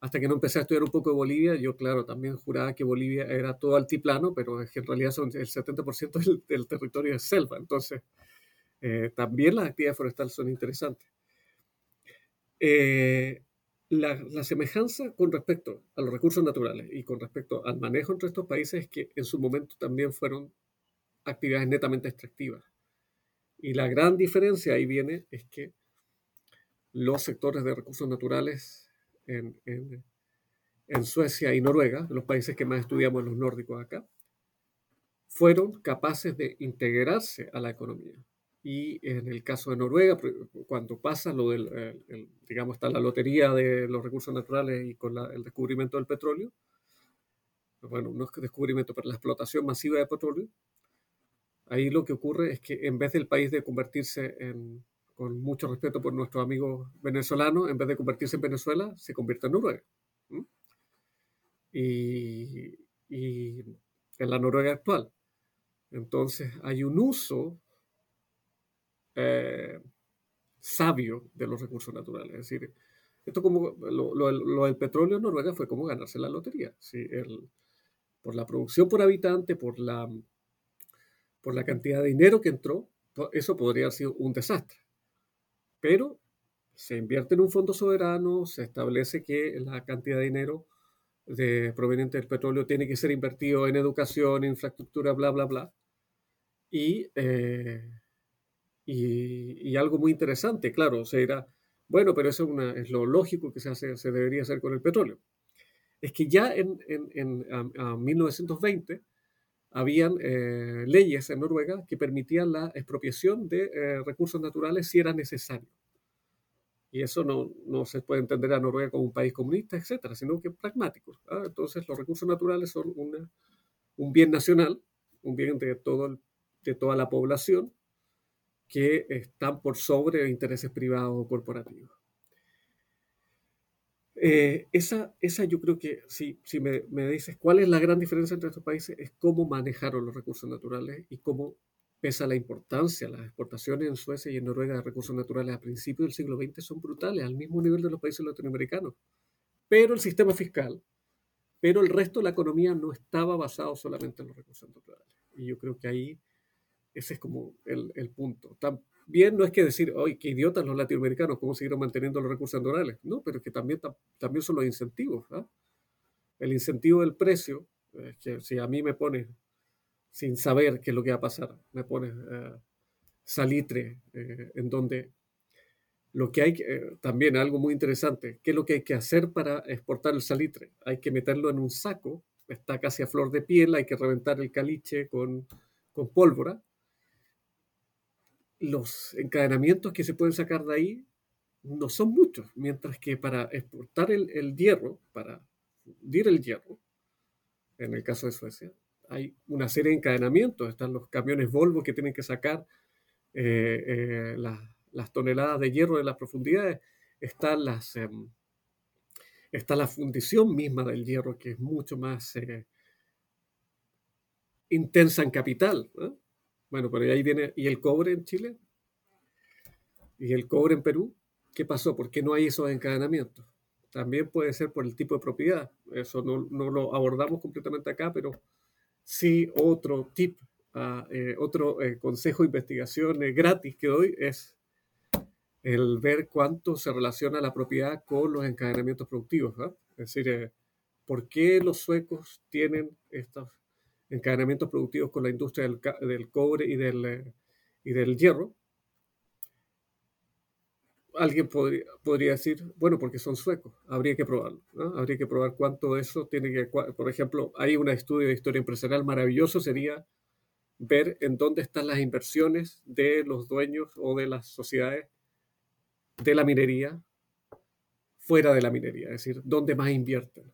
Speaker 3: hasta que no empecé a estudiar un poco de Bolivia, yo claro, también juraba que Bolivia era todo altiplano, pero es que en realidad son el 70% del, del, territorio es selva, entonces eh, también las actividades forestales son interesantes. Eh, la, la, semejanza con respecto a los recursos naturales y con respecto al manejo entre estos países es que en su momento también fueron actividades netamente extractivas. Y la gran diferencia ahí viene es que los sectores de recursos naturales en, en, Suecia y Noruega, los países que más estudiamos los nórdicos acá, fueron capaces de integrarse a la economía. Y en el caso de Noruega, cuando pasa lo del, digamos, está la lotería de los recursos naturales y con el descubrimiento del petróleo, bueno, no es descubrimiento, pero la explotación masiva de petróleo, ahí lo que ocurre es que en vez del país de convertirse en, con mucho respeto por nuestros amigos venezolanos, en vez de convertirse en Venezuela, se convierte en Noruega. Y, en la Noruega actual. Entonces hay un uso eh, sabio de los recursos naturales. Es decir, esto como lo, del petróleo en Noruega fue como ganarse la lotería. por la producción por habitante, por la, por la cantidad de dinero que entró, eso podría haber sido un desastre pero se invierte en un fondo soberano, se establece que la cantidad de dinero de, proveniente del petróleo tiene que ser invertido en educación, infraestructura, bla, bla, bla. Y, eh, y, algo muy interesante, claro, se dirá, bueno, pero eso es, lo lógico que se, hace, se debería hacer con el petróleo. Es que ya en, en, a, 1920 habían eh, leyes en Noruega que permitían la expropiación de eh, recursos naturales si era necesario. Y eso no, no, se puede entender a Noruega como un país comunista, etcétera, sino que pragmático. ¿ah? Entonces, los recursos naturales son una, un bien nacional, un bien de, todo de toda la población, que están por sobre intereses privados o corporativos. Eh, esa, esa yo creo que, si, si me, me, dices cuál es la gran diferencia entre estos países, es cómo manejaron los recursos naturales y cómo pese a la importancia, las exportaciones en Suecia y en Noruega de recursos naturales a principios del siglo XX son brutales, al mismo nivel de los países latinoamericanos. Pero el sistema fiscal, pero el resto de la economía no estaba basado solamente en los recursos naturales. Y yo creo que ahí ese es como el, el punto. También no es que decir, hoy qué idiotas los latinoamericanos, cómo siguieron manteniendo los recursos naturales. No, pero es que también, también son los incentivos. ¿ah? El incentivo del precio, es que si a mí me pone sin saber qué es lo que va a pasar. Me pones eh, salitre, eh, en donde lo que hay, eh, también algo muy interesante, ¿qué es lo que hay que hacer para exportar el salitre? Hay que meterlo en un saco, está casi a flor de piel, hay que reventar el caliche con, con pólvora. Los encadenamientos que se pueden sacar de ahí no son muchos, mientras que para exportar el, el hierro, para fundir el hierro, en el caso de Suecia, hay una serie de encadenamientos. Están los camiones Volvo que tienen que sacar eh, eh, las, toneladas de hierro de las profundidades. Las, em, está la fundición misma del hierro, que es mucho más eh, intensa en capital. Bueno, pero ahí viene. ¿Y el cobre en Chile? ¿Y el cobre en Perú? ¿Qué pasó? ¿Por qué no hay esos encadenamientos? También puede ser por el tipo de propiedad. Eso no, no lo abordamos completamente acá, pero Sí, otro tip, ah, eh, otro eh, consejo de investigación eh, gratis que doy es el ver cuánto se relaciona la propiedad con los encadenamientos productivos. Es decir, ¿por qué los suecos tienen estos encadenamientos productivos con la industria del, cobre y del, y del hierro? alguien podría, podría, decir, bueno, porque son suecos, habría que probarlo, habría que probar cuánto eso tiene que, por ejemplo, hay un estudio de historia empresarial maravilloso, sería ver en dónde están las inversiones de los dueños o de las sociedades de la minería fuera de la minería, es decir, dónde más invierten.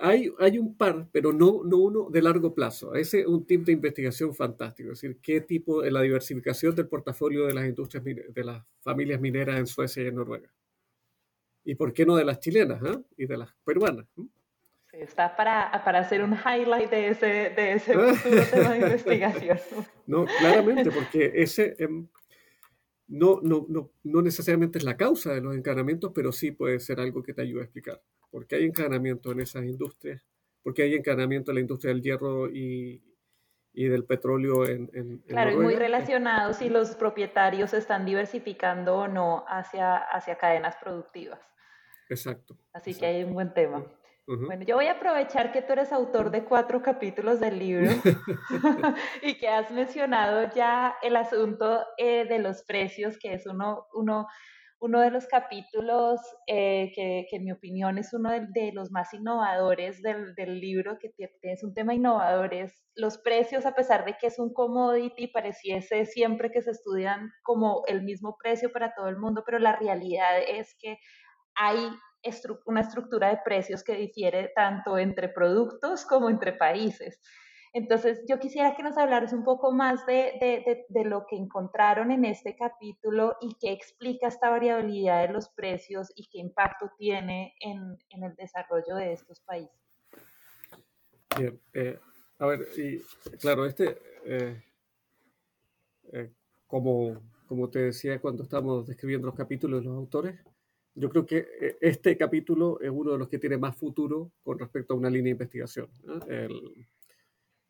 Speaker 3: Hay, hay un par, pero no, no uno de largo plazo. Ese es un tipo de investigación fantástico, es decir, qué tipo de la diversificación del portafolio de las industrias, de las familias mineras en Suecia y en Noruega. ¿Y por qué no de las chilenas ah? y de las peruanas?
Speaker 2: Está para, para, hacer un highlight de ese, de ese futuro tema de investigación.
Speaker 3: No, claramente, porque ese, em, no, no, no, no, necesariamente es la causa de los encadenamientos, pero sí puede ser algo que te ayude a explicar. ¿Por qué hay encadenamiento en esas industrias? ¿Por qué hay encadenamiento en la industria del hierro y, y del petróleo en, en
Speaker 2: Claro, y muy relacionado si los propietarios están diversificando o no hacia, hacia cadenas productivas.
Speaker 3: Exacto.
Speaker 2: Así que hay un buen tema. Bueno, yo voy a aprovechar que tú eres autor de cuatro capítulos del libro y que has mencionado ya el asunto eh, de los precios, que es uno, uno, uno de los capítulos eh, que, que, en mi opinión es uno de, los más innovadores del, del, libro, que es un tema innovador, es los precios, a pesar de que es un commodity, pareciese siempre que se estudian como el mismo precio para todo el mundo, pero la realidad es que hay una estructura de precios que difiere tanto entre productos como entre países. Entonces, yo quisiera que nos hablaras un poco más de, lo que encontraron en este capítulo y qué explica esta variabilidad de los precios y qué impacto tiene en, el desarrollo de estos países.
Speaker 3: Bien, eh, a ver, y claro, este, eh, eh, como, como te decía cuando estábamos describiendo los capítulos de los autores, yo creo que eh, este capítulo es uno de los que tiene más futuro con respecto a una línea de investigación.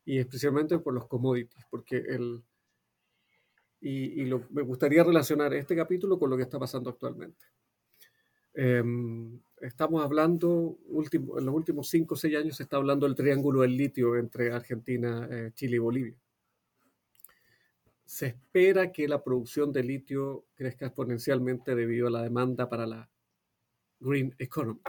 Speaker 3: Y especialmente por los commodities, porque el, y, me gustaría relacionar este capítulo con lo que está pasando actualmente. Em, estamos hablando, último, en los últimos 5 o 6 años se está hablando del triángulo del litio entre Argentina, eh, Chile y Bolivia. Se espera que la producción de litio crezca exponencialmente debido a la demanda para la Green Economy.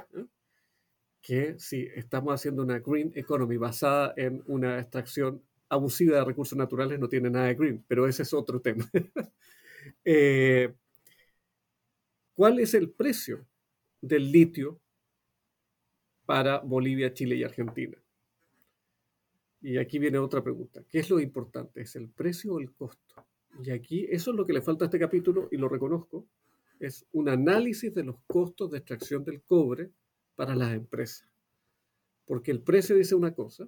Speaker 3: Que si estamos haciendo una Green Economy basada en una extracción abusiva de recursos naturales, no tiene nada de green, pero ese es otro tema. Eh, ¿Cuál es el precio del litio para Bolivia, Chile y Argentina? Y aquí viene otra pregunta. ¿Qué es lo importante? ¿Es el precio o el costo? Y aquí eso es lo que le falta a este capítulo y lo reconozco, es un análisis de los costos de extracción del cobre para las empresas. Porque el precio dice una cosa,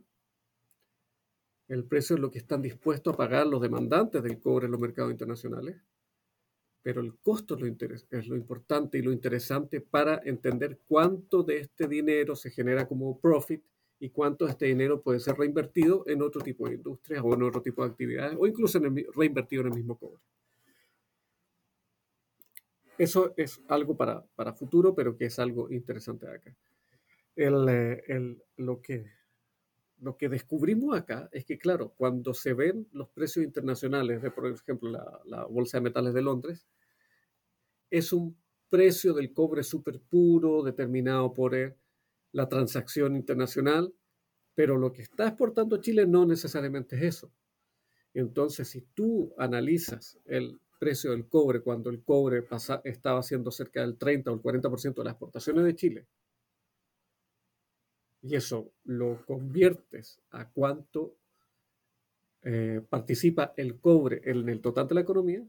Speaker 3: el precio es lo que están dispuestos a pagar los demandantes del cobre en los mercados internacionales, pero el costo es lo, importante y lo interesante para entender cuánto de este dinero se genera como profit y cuánto de este dinero puede ser reinvertido en otro tipo de industrias o en otro tipo de actividades o incluso en reinvertido en el mismo cobre. Eso es algo para, para futuro, pero que es algo interesante acá. El, eh, el, lo, que, lo que descubrimos acá es que, claro, cuando se ven los precios internacionales de, por ejemplo, la, la Bolsa de Metales de Londres, es un precio del cobre súper puro, determinado por eh, la transacción internacional, pero lo que está exportando Chile no necesariamente es eso. Entonces, si tú analizas el precio del cobre cuando el cobre estaba siendo cerca del 30 o el 40% de las exportaciones de Chile, y eso lo conviertes a cuánto eh, participa el cobre en el total de la economía,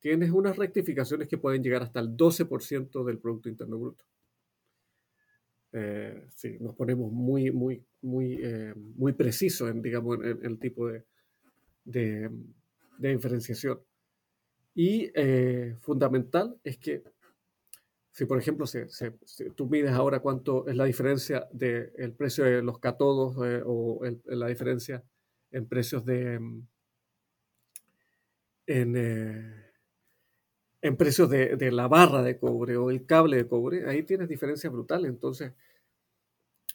Speaker 3: tienes unas rectificaciones que pueden llegar hasta el 12% del Producto Interno Bruto. Eh, sí, nos ponemos muy, muy, muy, eh, muy precisos en, digamos, en, el tipo de, de, de diferenciación. Y eh, fundamental es que si, por ejemplo, se, tú mides ahora cuánto es la diferencia del precio de los catodos eh, o la diferencia en precios de... Mm, en, eh, en precios de, de, la barra de cobre o el cable de cobre, ahí tienes diferencias brutales. Entonces,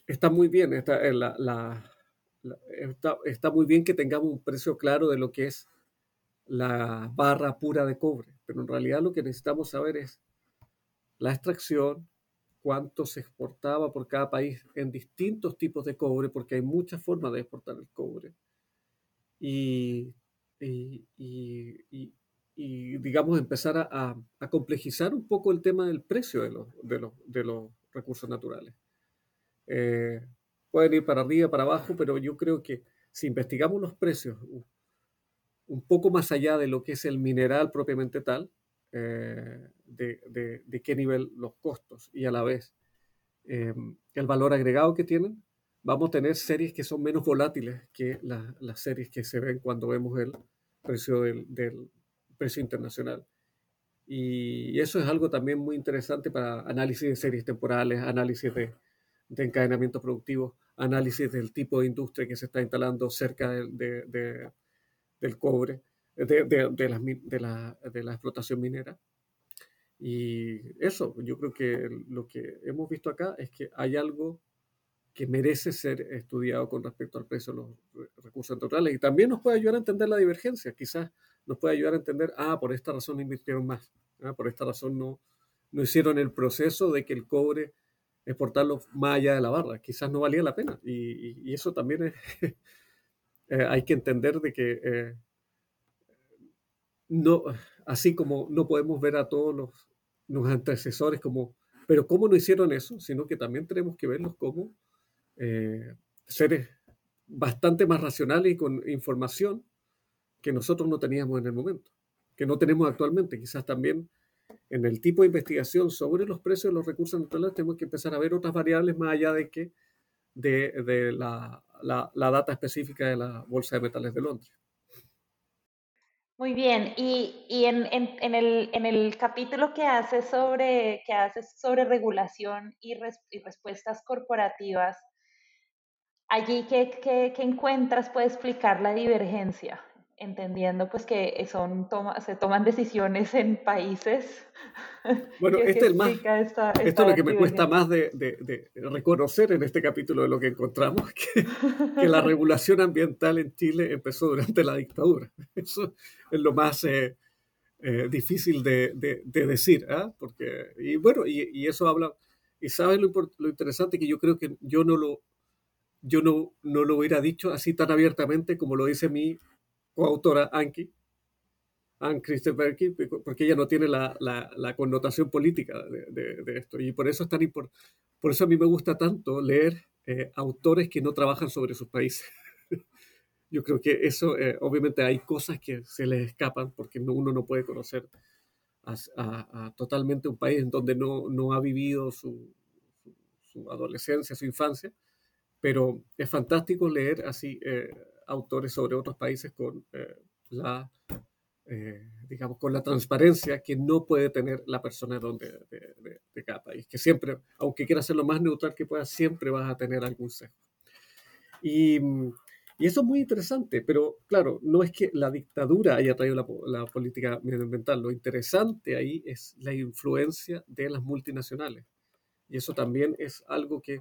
Speaker 3: está muy bien, está, la, la, está, está, muy bien que tengamos un precio claro de lo que es la barra pura de cobre, pero en realidad lo que necesitamos saber es la extracción, cuánto se exportaba por cada país en distintos tipos de cobre, porque hay muchas formas de exportar el cobre. Y, digamos, empezar a, complejizar un poco el tema del precio de los recursos naturales. Eh, pueden ir para arriba, para abajo, pero yo creo que si investigamos los precios un poco más allá de lo que es el mineral propiamente tal, eh, de, de, qué nivel los costos y a la vez eh, el valor agregado que tienen, vamos a tener series que son menos volátiles que las series que se ven cuando vemos el precio del, del, precio internacional. Y eso es algo también muy interesante para análisis de series temporales, análisis de, de encadenamiento productivo, análisis del tipo de industria que se está instalando cerca de, del cobre, de, de, la, de, la, de la explotación minera. Y eso, yo creo que lo que hemos visto acá es que hay algo que merece ser estudiado con respecto al precio de los recursos naturales y también nos puede ayudar a entender la divergencia. Quizás nos puede ayudar a entender, ah, por esta razón invirtieron más, ah, por esta razón no, no hicieron el proceso de que el cobre exportarlo más allá de la barra. Quizás no valía la pena. Y, y eso también es, Eh, hay que entender de que eh, no, así como no podemos ver a todos los, los, antecesores como, pero cómo no hicieron eso, sino que también tenemos que verlos como eh, seres bastante más racionales y con información que nosotros no teníamos en el momento, que no tenemos actualmente. Quizás también en el tipo de investigación sobre los precios de los recursos naturales tenemos que empezar a ver otras variables más allá de que de, de la la, data específica de la Bolsa de Metales de Londres.
Speaker 2: Muy bien, y, y en, en, el, en, el, capítulo que haces sobre, que haces sobre regulación y, respuestas corporativas, allí ¿qué, qué, qué encuentras puede explicar la divergencia entendiendo pues que son toma, se toman decisiones en países.
Speaker 3: Bueno, este es más, esto es lo que me cuesta más de, de, reconocer en este capítulo de lo que encontramos, que, que, la regulación ambiental en Chile empezó durante la dictadura. Eso es lo más eh, eh, difícil de, decir, ¿ah? porque y bueno, y, y, eso habla, y sabes lo, lo interesante que yo creo que yo no lo yo no, no lo hubiera dicho así tan abiertamente como lo dice mi coautora Anki, Anne Christopher porque ella no tiene la, la, connotación política de, de, esto. Y por eso es tan importante. Por eso a mí me gusta tanto leer eh, autores que no trabajan sobre sus países. Yo creo que eso, eh, obviamente hay cosas que se les escapan porque uno no puede conocer a, totalmente un país en donde no, no ha vivido su, su, adolescencia, su infancia, pero es fantástico leer así eh, autores sobre otros países con la eh, digamos, con la transparencia que no puede tener la persona donde, de, cada país, que siempre, aunque quiera ser lo más neutral que pueda, siempre vas a tener algún sesgo. Y, y, eso es muy interesante, pero claro, no es que la dictadura haya traído la, la política medioambiental, lo interesante ahí es la influencia de las multinacionales. Y eso también es algo que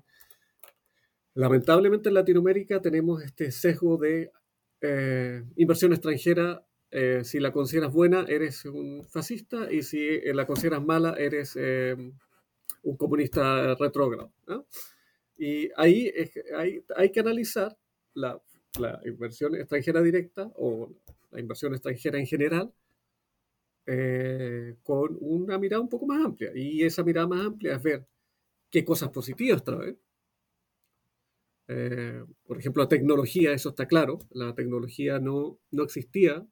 Speaker 3: lamentablemente en Latinoamérica tenemos este sesgo de eh, inversión extranjera eh, si la consideras buena, eres un fascista y si eh, la consideras mala, eres un comunista retrógrado. Y ahí hay, hay, que analizar la, la, inversión extranjera directa o la inversión extranjera en general con una mirada un poco más amplia. Y esa mirada más amplia es ver qué cosas positivas trae. Por ejemplo, la tecnología, eso está claro, la tecnología no, no existía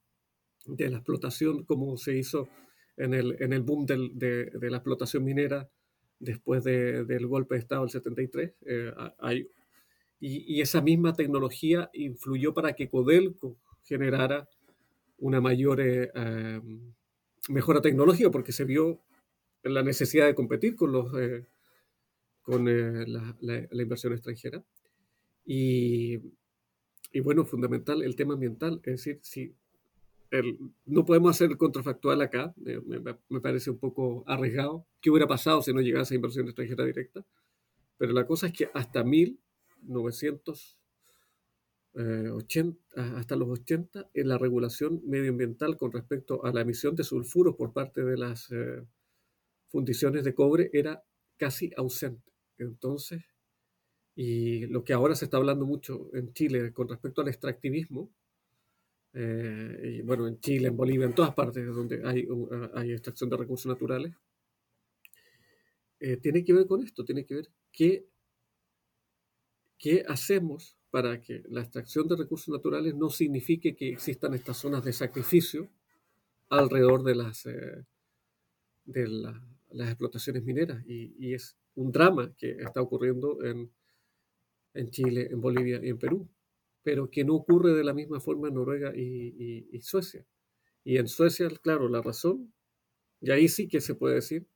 Speaker 3: de la explotación como se hizo en el, en el boom del, de, de, la explotación minera después de, del golpe de Estado del 73. Eh, hay, y, y, esa misma tecnología influyó para que Codelco generara una mayor eh, eh, mejora tecnológica porque se vio la necesidad de competir con, los, eh, con la, la, la, inversión extranjera. Y, y bueno, fundamental el tema ambiental, es decir, si no podemos hacer el contrafactual acá, me, parece un poco arriesgado. ¿Qué hubiera pasado si no llegase a inversión extranjera directa? Pero la cosa es que hasta 1980, eh, hasta los 80, en la regulación medioambiental con respecto a la emisión de sulfuros por parte de las eh, fundiciones de cobre era casi ausente. Entonces, y lo que ahora se está hablando mucho en Chile con respecto al extractivismo, eh, y bueno, en Chile, en Bolivia, en todas partes donde hay, hay extracción de recursos naturales, eh, tiene que ver con esto, tiene que ver qué, qué hacemos para que la extracción de recursos naturales no signifique que existan estas zonas de sacrificio alrededor de las, eh, de la, las explotaciones mineras. Y, y, es un drama que está ocurriendo en, en Chile, en Bolivia y en Perú pero que no ocurre de la misma forma en Noruega y, Suecia. Y en Suecia, claro, la razón, y ahí sí que se puede decir,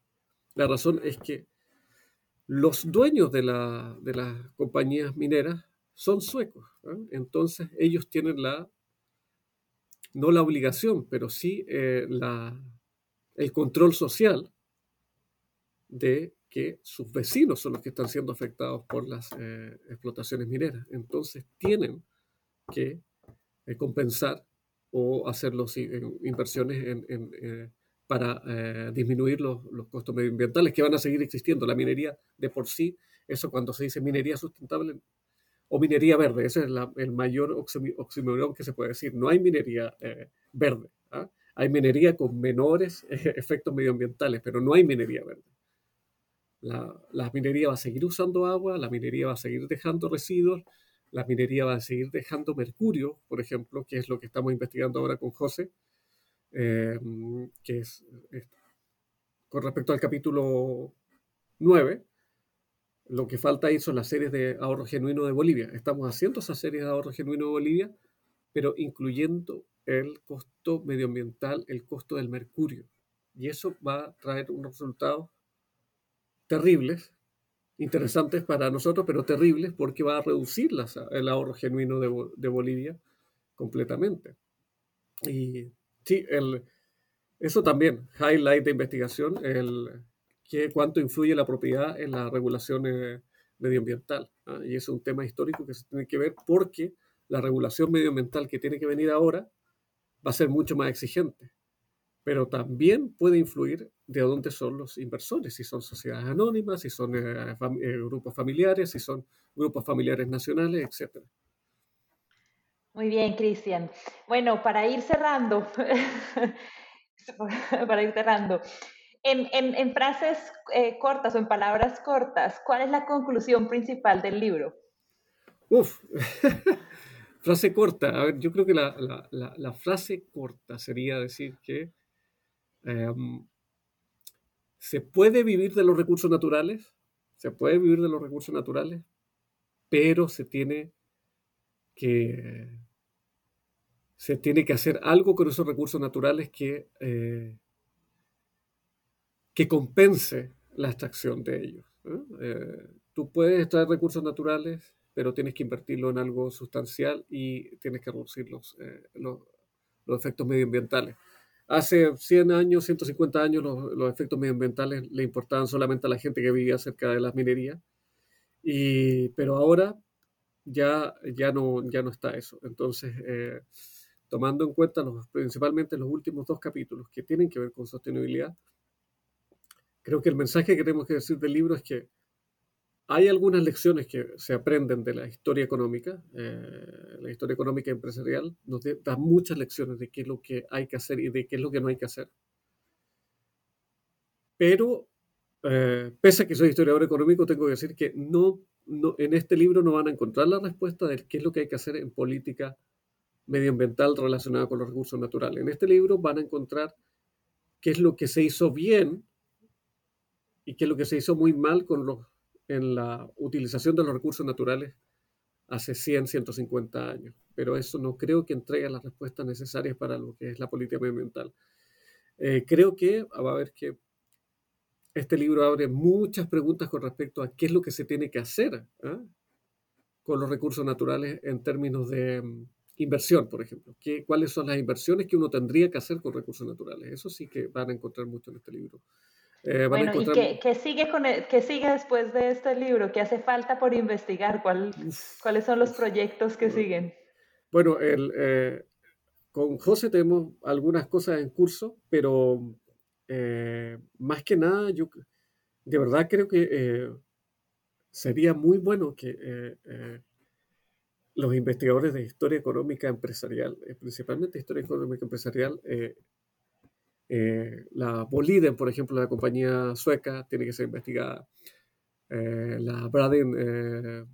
Speaker 3: la razón es que los dueños de, la, de las compañías mineras son suecos. Entonces ellos tienen la, no la obligación, pero sí eh, la, el control social de que sus vecinos son los que están siendo afectados por las eh, explotaciones mineras. Entonces tienen que eh, compensar o hacer los, inversiones eh, para disminuir los, los, costos medioambientales que van a seguir existiendo. La minería de por sí, eso cuando se dice minería sustentable o minería verde, ese es el mayor oxímoron que se puede decir. No hay minería verde. ¿ah? Hay minería con menores efectos medioambientales, pero no hay minería verde. La, minería va a seguir usando agua, la minería va a seguir dejando residuos, la minería va a seguir dejando mercurio, por ejemplo, que es lo que estamos investigando ahora con José, eh, que es, con respecto al capítulo 9, lo que falta ahí son las series de ahorro genuino de Bolivia. Estamos haciendo esas series de ahorro genuino de Bolivia, pero incluyendo el costo medioambiental, el costo del mercurio. Y eso va a traer unos resultados terribles interesantes para nosotros, pero terribles porque va a reducir el ahorro genuino de, Bolivia completamente. Y sí, el, eso también, highlight de investigación, el que, cuánto influye la propiedad en la regulación eh, medioambiental. ¿ah? Y es un tema histórico que se tiene que ver porque la regulación medioambiental que tiene que venir ahora va a ser mucho más exigente pero también puede influir de dónde son los inversores, si son sociedades anónimas, si son eh, eh, grupos familiares, si son grupos familiares nacionales, etc.
Speaker 2: Muy bien, Cristian. Bueno, para ir cerrando, para ir cerrando, en, en, en frases eh, cortas o en palabras cortas, ¿cuál es la conclusión principal del libro?
Speaker 3: Uf, frase corta. A ver, yo creo que la, la, la frase corta sería decir que Em, se puede vivir de los recursos naturales, se puede vivir de los recursos naturales, pero se tiene que se tiene que hacer algo con esos recursos naturales que, eh, que compense la extracción de ellos. Eh, tú puedes extraer recursos naturales, pero tienes que invertirlo en algo sustancial y tienes que reducir los, eh, los, efectos medioambientales. Hace 100 años, 150 años, los, efectos medioambientales le importaban solamente a la gente que vivía cerca de las minerías, y, pero ahora ya, ya, no, ya no está eso. Entonces, eh, tomando en cuenta los, principalmente los últimos dos capítulos que tienen que ver con sostenibilidad, creo que el mensaje que tenemos que decir del libro es que hay algunas lecciones que se aprenden de la historia económica. Eh, la historia económica empresarial nos da muchas lecciones de qué es lo que hay que hacer y de qué es lo que no hay que hacer. Pero, eh, pese a que soy historiador económico, tengo que decir que no, no, en este libro no van a encontrar la respuesta de qué es lo que hay que hacer en política medioambiental relacionada con los recursos naturales. En este libro van a encontrar qué es lo que se hizo bien y qué es lo que se hizo muy mal con los en la utilización de los recursos naturales hace 100, 150 años. Pero eso no creo que entregue las respuestas necesarias para lo que es la política medioambiental. Eh, creo que va a haber que este libro abre muchas preguntas con respecto a qué es lo que se tiene que hacer ¿ah? con los recursos naturales en términos de mm, inversión, por ejemplo. ¿Qué, ¿Cuáles son las inversiones que uno tendría que hacer con recursos naturales? Eso sí que van a encontrar mucho en este libro.
Speaker 2: Eh, bueno, ¿y qué, sigue con sigue después de este libro? ¿Qué hace falta por investigar? ¿Cuál, ¿Cuáles son los proyectos que siguen?
Speaker 3: Bueno, el, eh, con José tenemos algunas cosas en curso, pero eh, más que nada, yo de verdad creo que sería muy bueno que los investigadores de historia económica empresarial, principalmente historia económica empresarial, eh, la Boliden, por ejemplo, la compañía sueca, tiene que ser investigada. Eh, la Braden eh,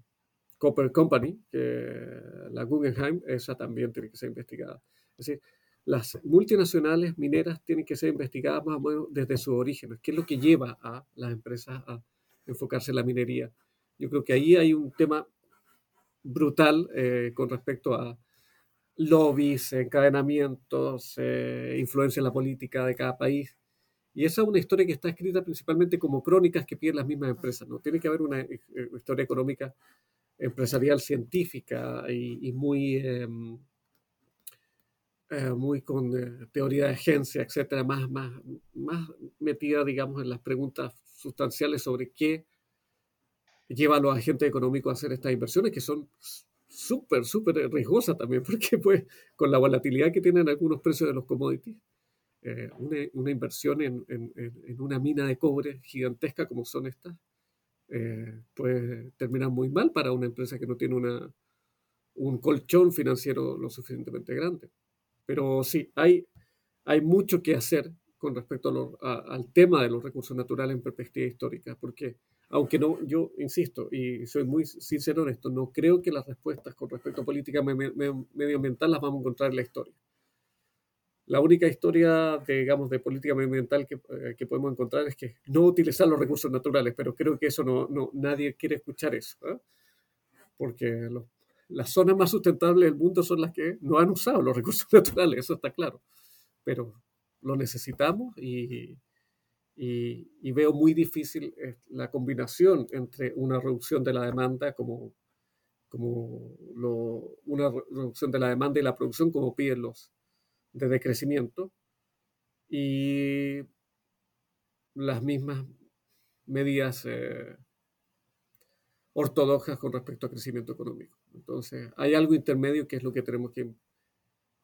Speaker 3: Copper Company, la Guggenheim, esa también tiene que ser investigada. Es decir, las multinacionales mineras tienen que ser investigadas más o menos desde sus orígenes. ¿Qué es lo que lleva a las empresas a enfocarse en la minería? Yo creo que ahí hay un tema brutal con respecto a lobbies, encadenamientos, eh, influencia en la política de cada país. Y esa es una historia que está escrita principalmente como crónicas que piden las mismas empresas. ¿no? Tiene que haber una eh, historia económica empresarial científica y, muy, em, eh, muy con teoría de agencia, etcétera, más, más, más metida, digamos, en las preguntas sustanciales sobre qué lleva a los agentes económicos a hacer estas inversiones, que son súper, súper riesgosa también, porque pues con la volatilidad que tienen algunos precios de los commodities, eh, una, una, inversión en, en, en, una mina de cobre gigantesca como son estas, eh, puede terminar muy mal para una empresa que no tiene una, un colchón financiero lo suficientemente grande. Pero sí, hay, hay mucho que hacer con respecto al tema de los recursos naturales en perspectiva histórica, porque aunque no, yo insisto, y soy muy sincero en esto, no creo que las respuestas con respecto a política medioambiental las vamos a encontrar en la historia. La única historia, de, digamos, de política medioambiental que, eh, que, podemos encontrar es que no utilizar los recursos naturales, pero creo que eso no, no nadie quiere escuchar eso, ¿eh? porque las zonas más sustentables del mundo son las que no han usado los recursos naturales, eso está claro, pero lo necesitamos y, y, veo muy difícil eh, la combinación entre una reducción de la demanda como, como una reducción de la demanda y la producción como piden los de decrecimiento y las mismas medidas eh, ortodoxas con respecto al crecimiento económico. Entonces, hay algo intermedio que es lo que tenemos que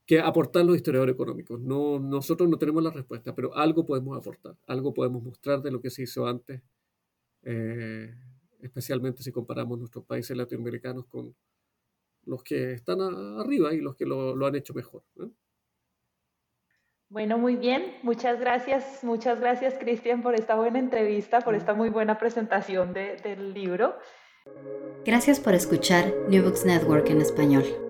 Speaker 3: que aportar los historiadores económicos. No, nosotros no tenemos la respuesta, pero algo podemos aportar, algo podemos mostrar de lo que se hizo antes, eh, especialmente si comparamos nuestros países latinoamericanos con los que están arriba y los que lo, han hecho mejor.
Speaker 2: Bueno, muy bien. Muchas gracias, muchas gracias Cristian por esta buena entrevista, por esta muy buena presentación del libro.
Speaker 4: Gracias por escuchar New Books Network en español.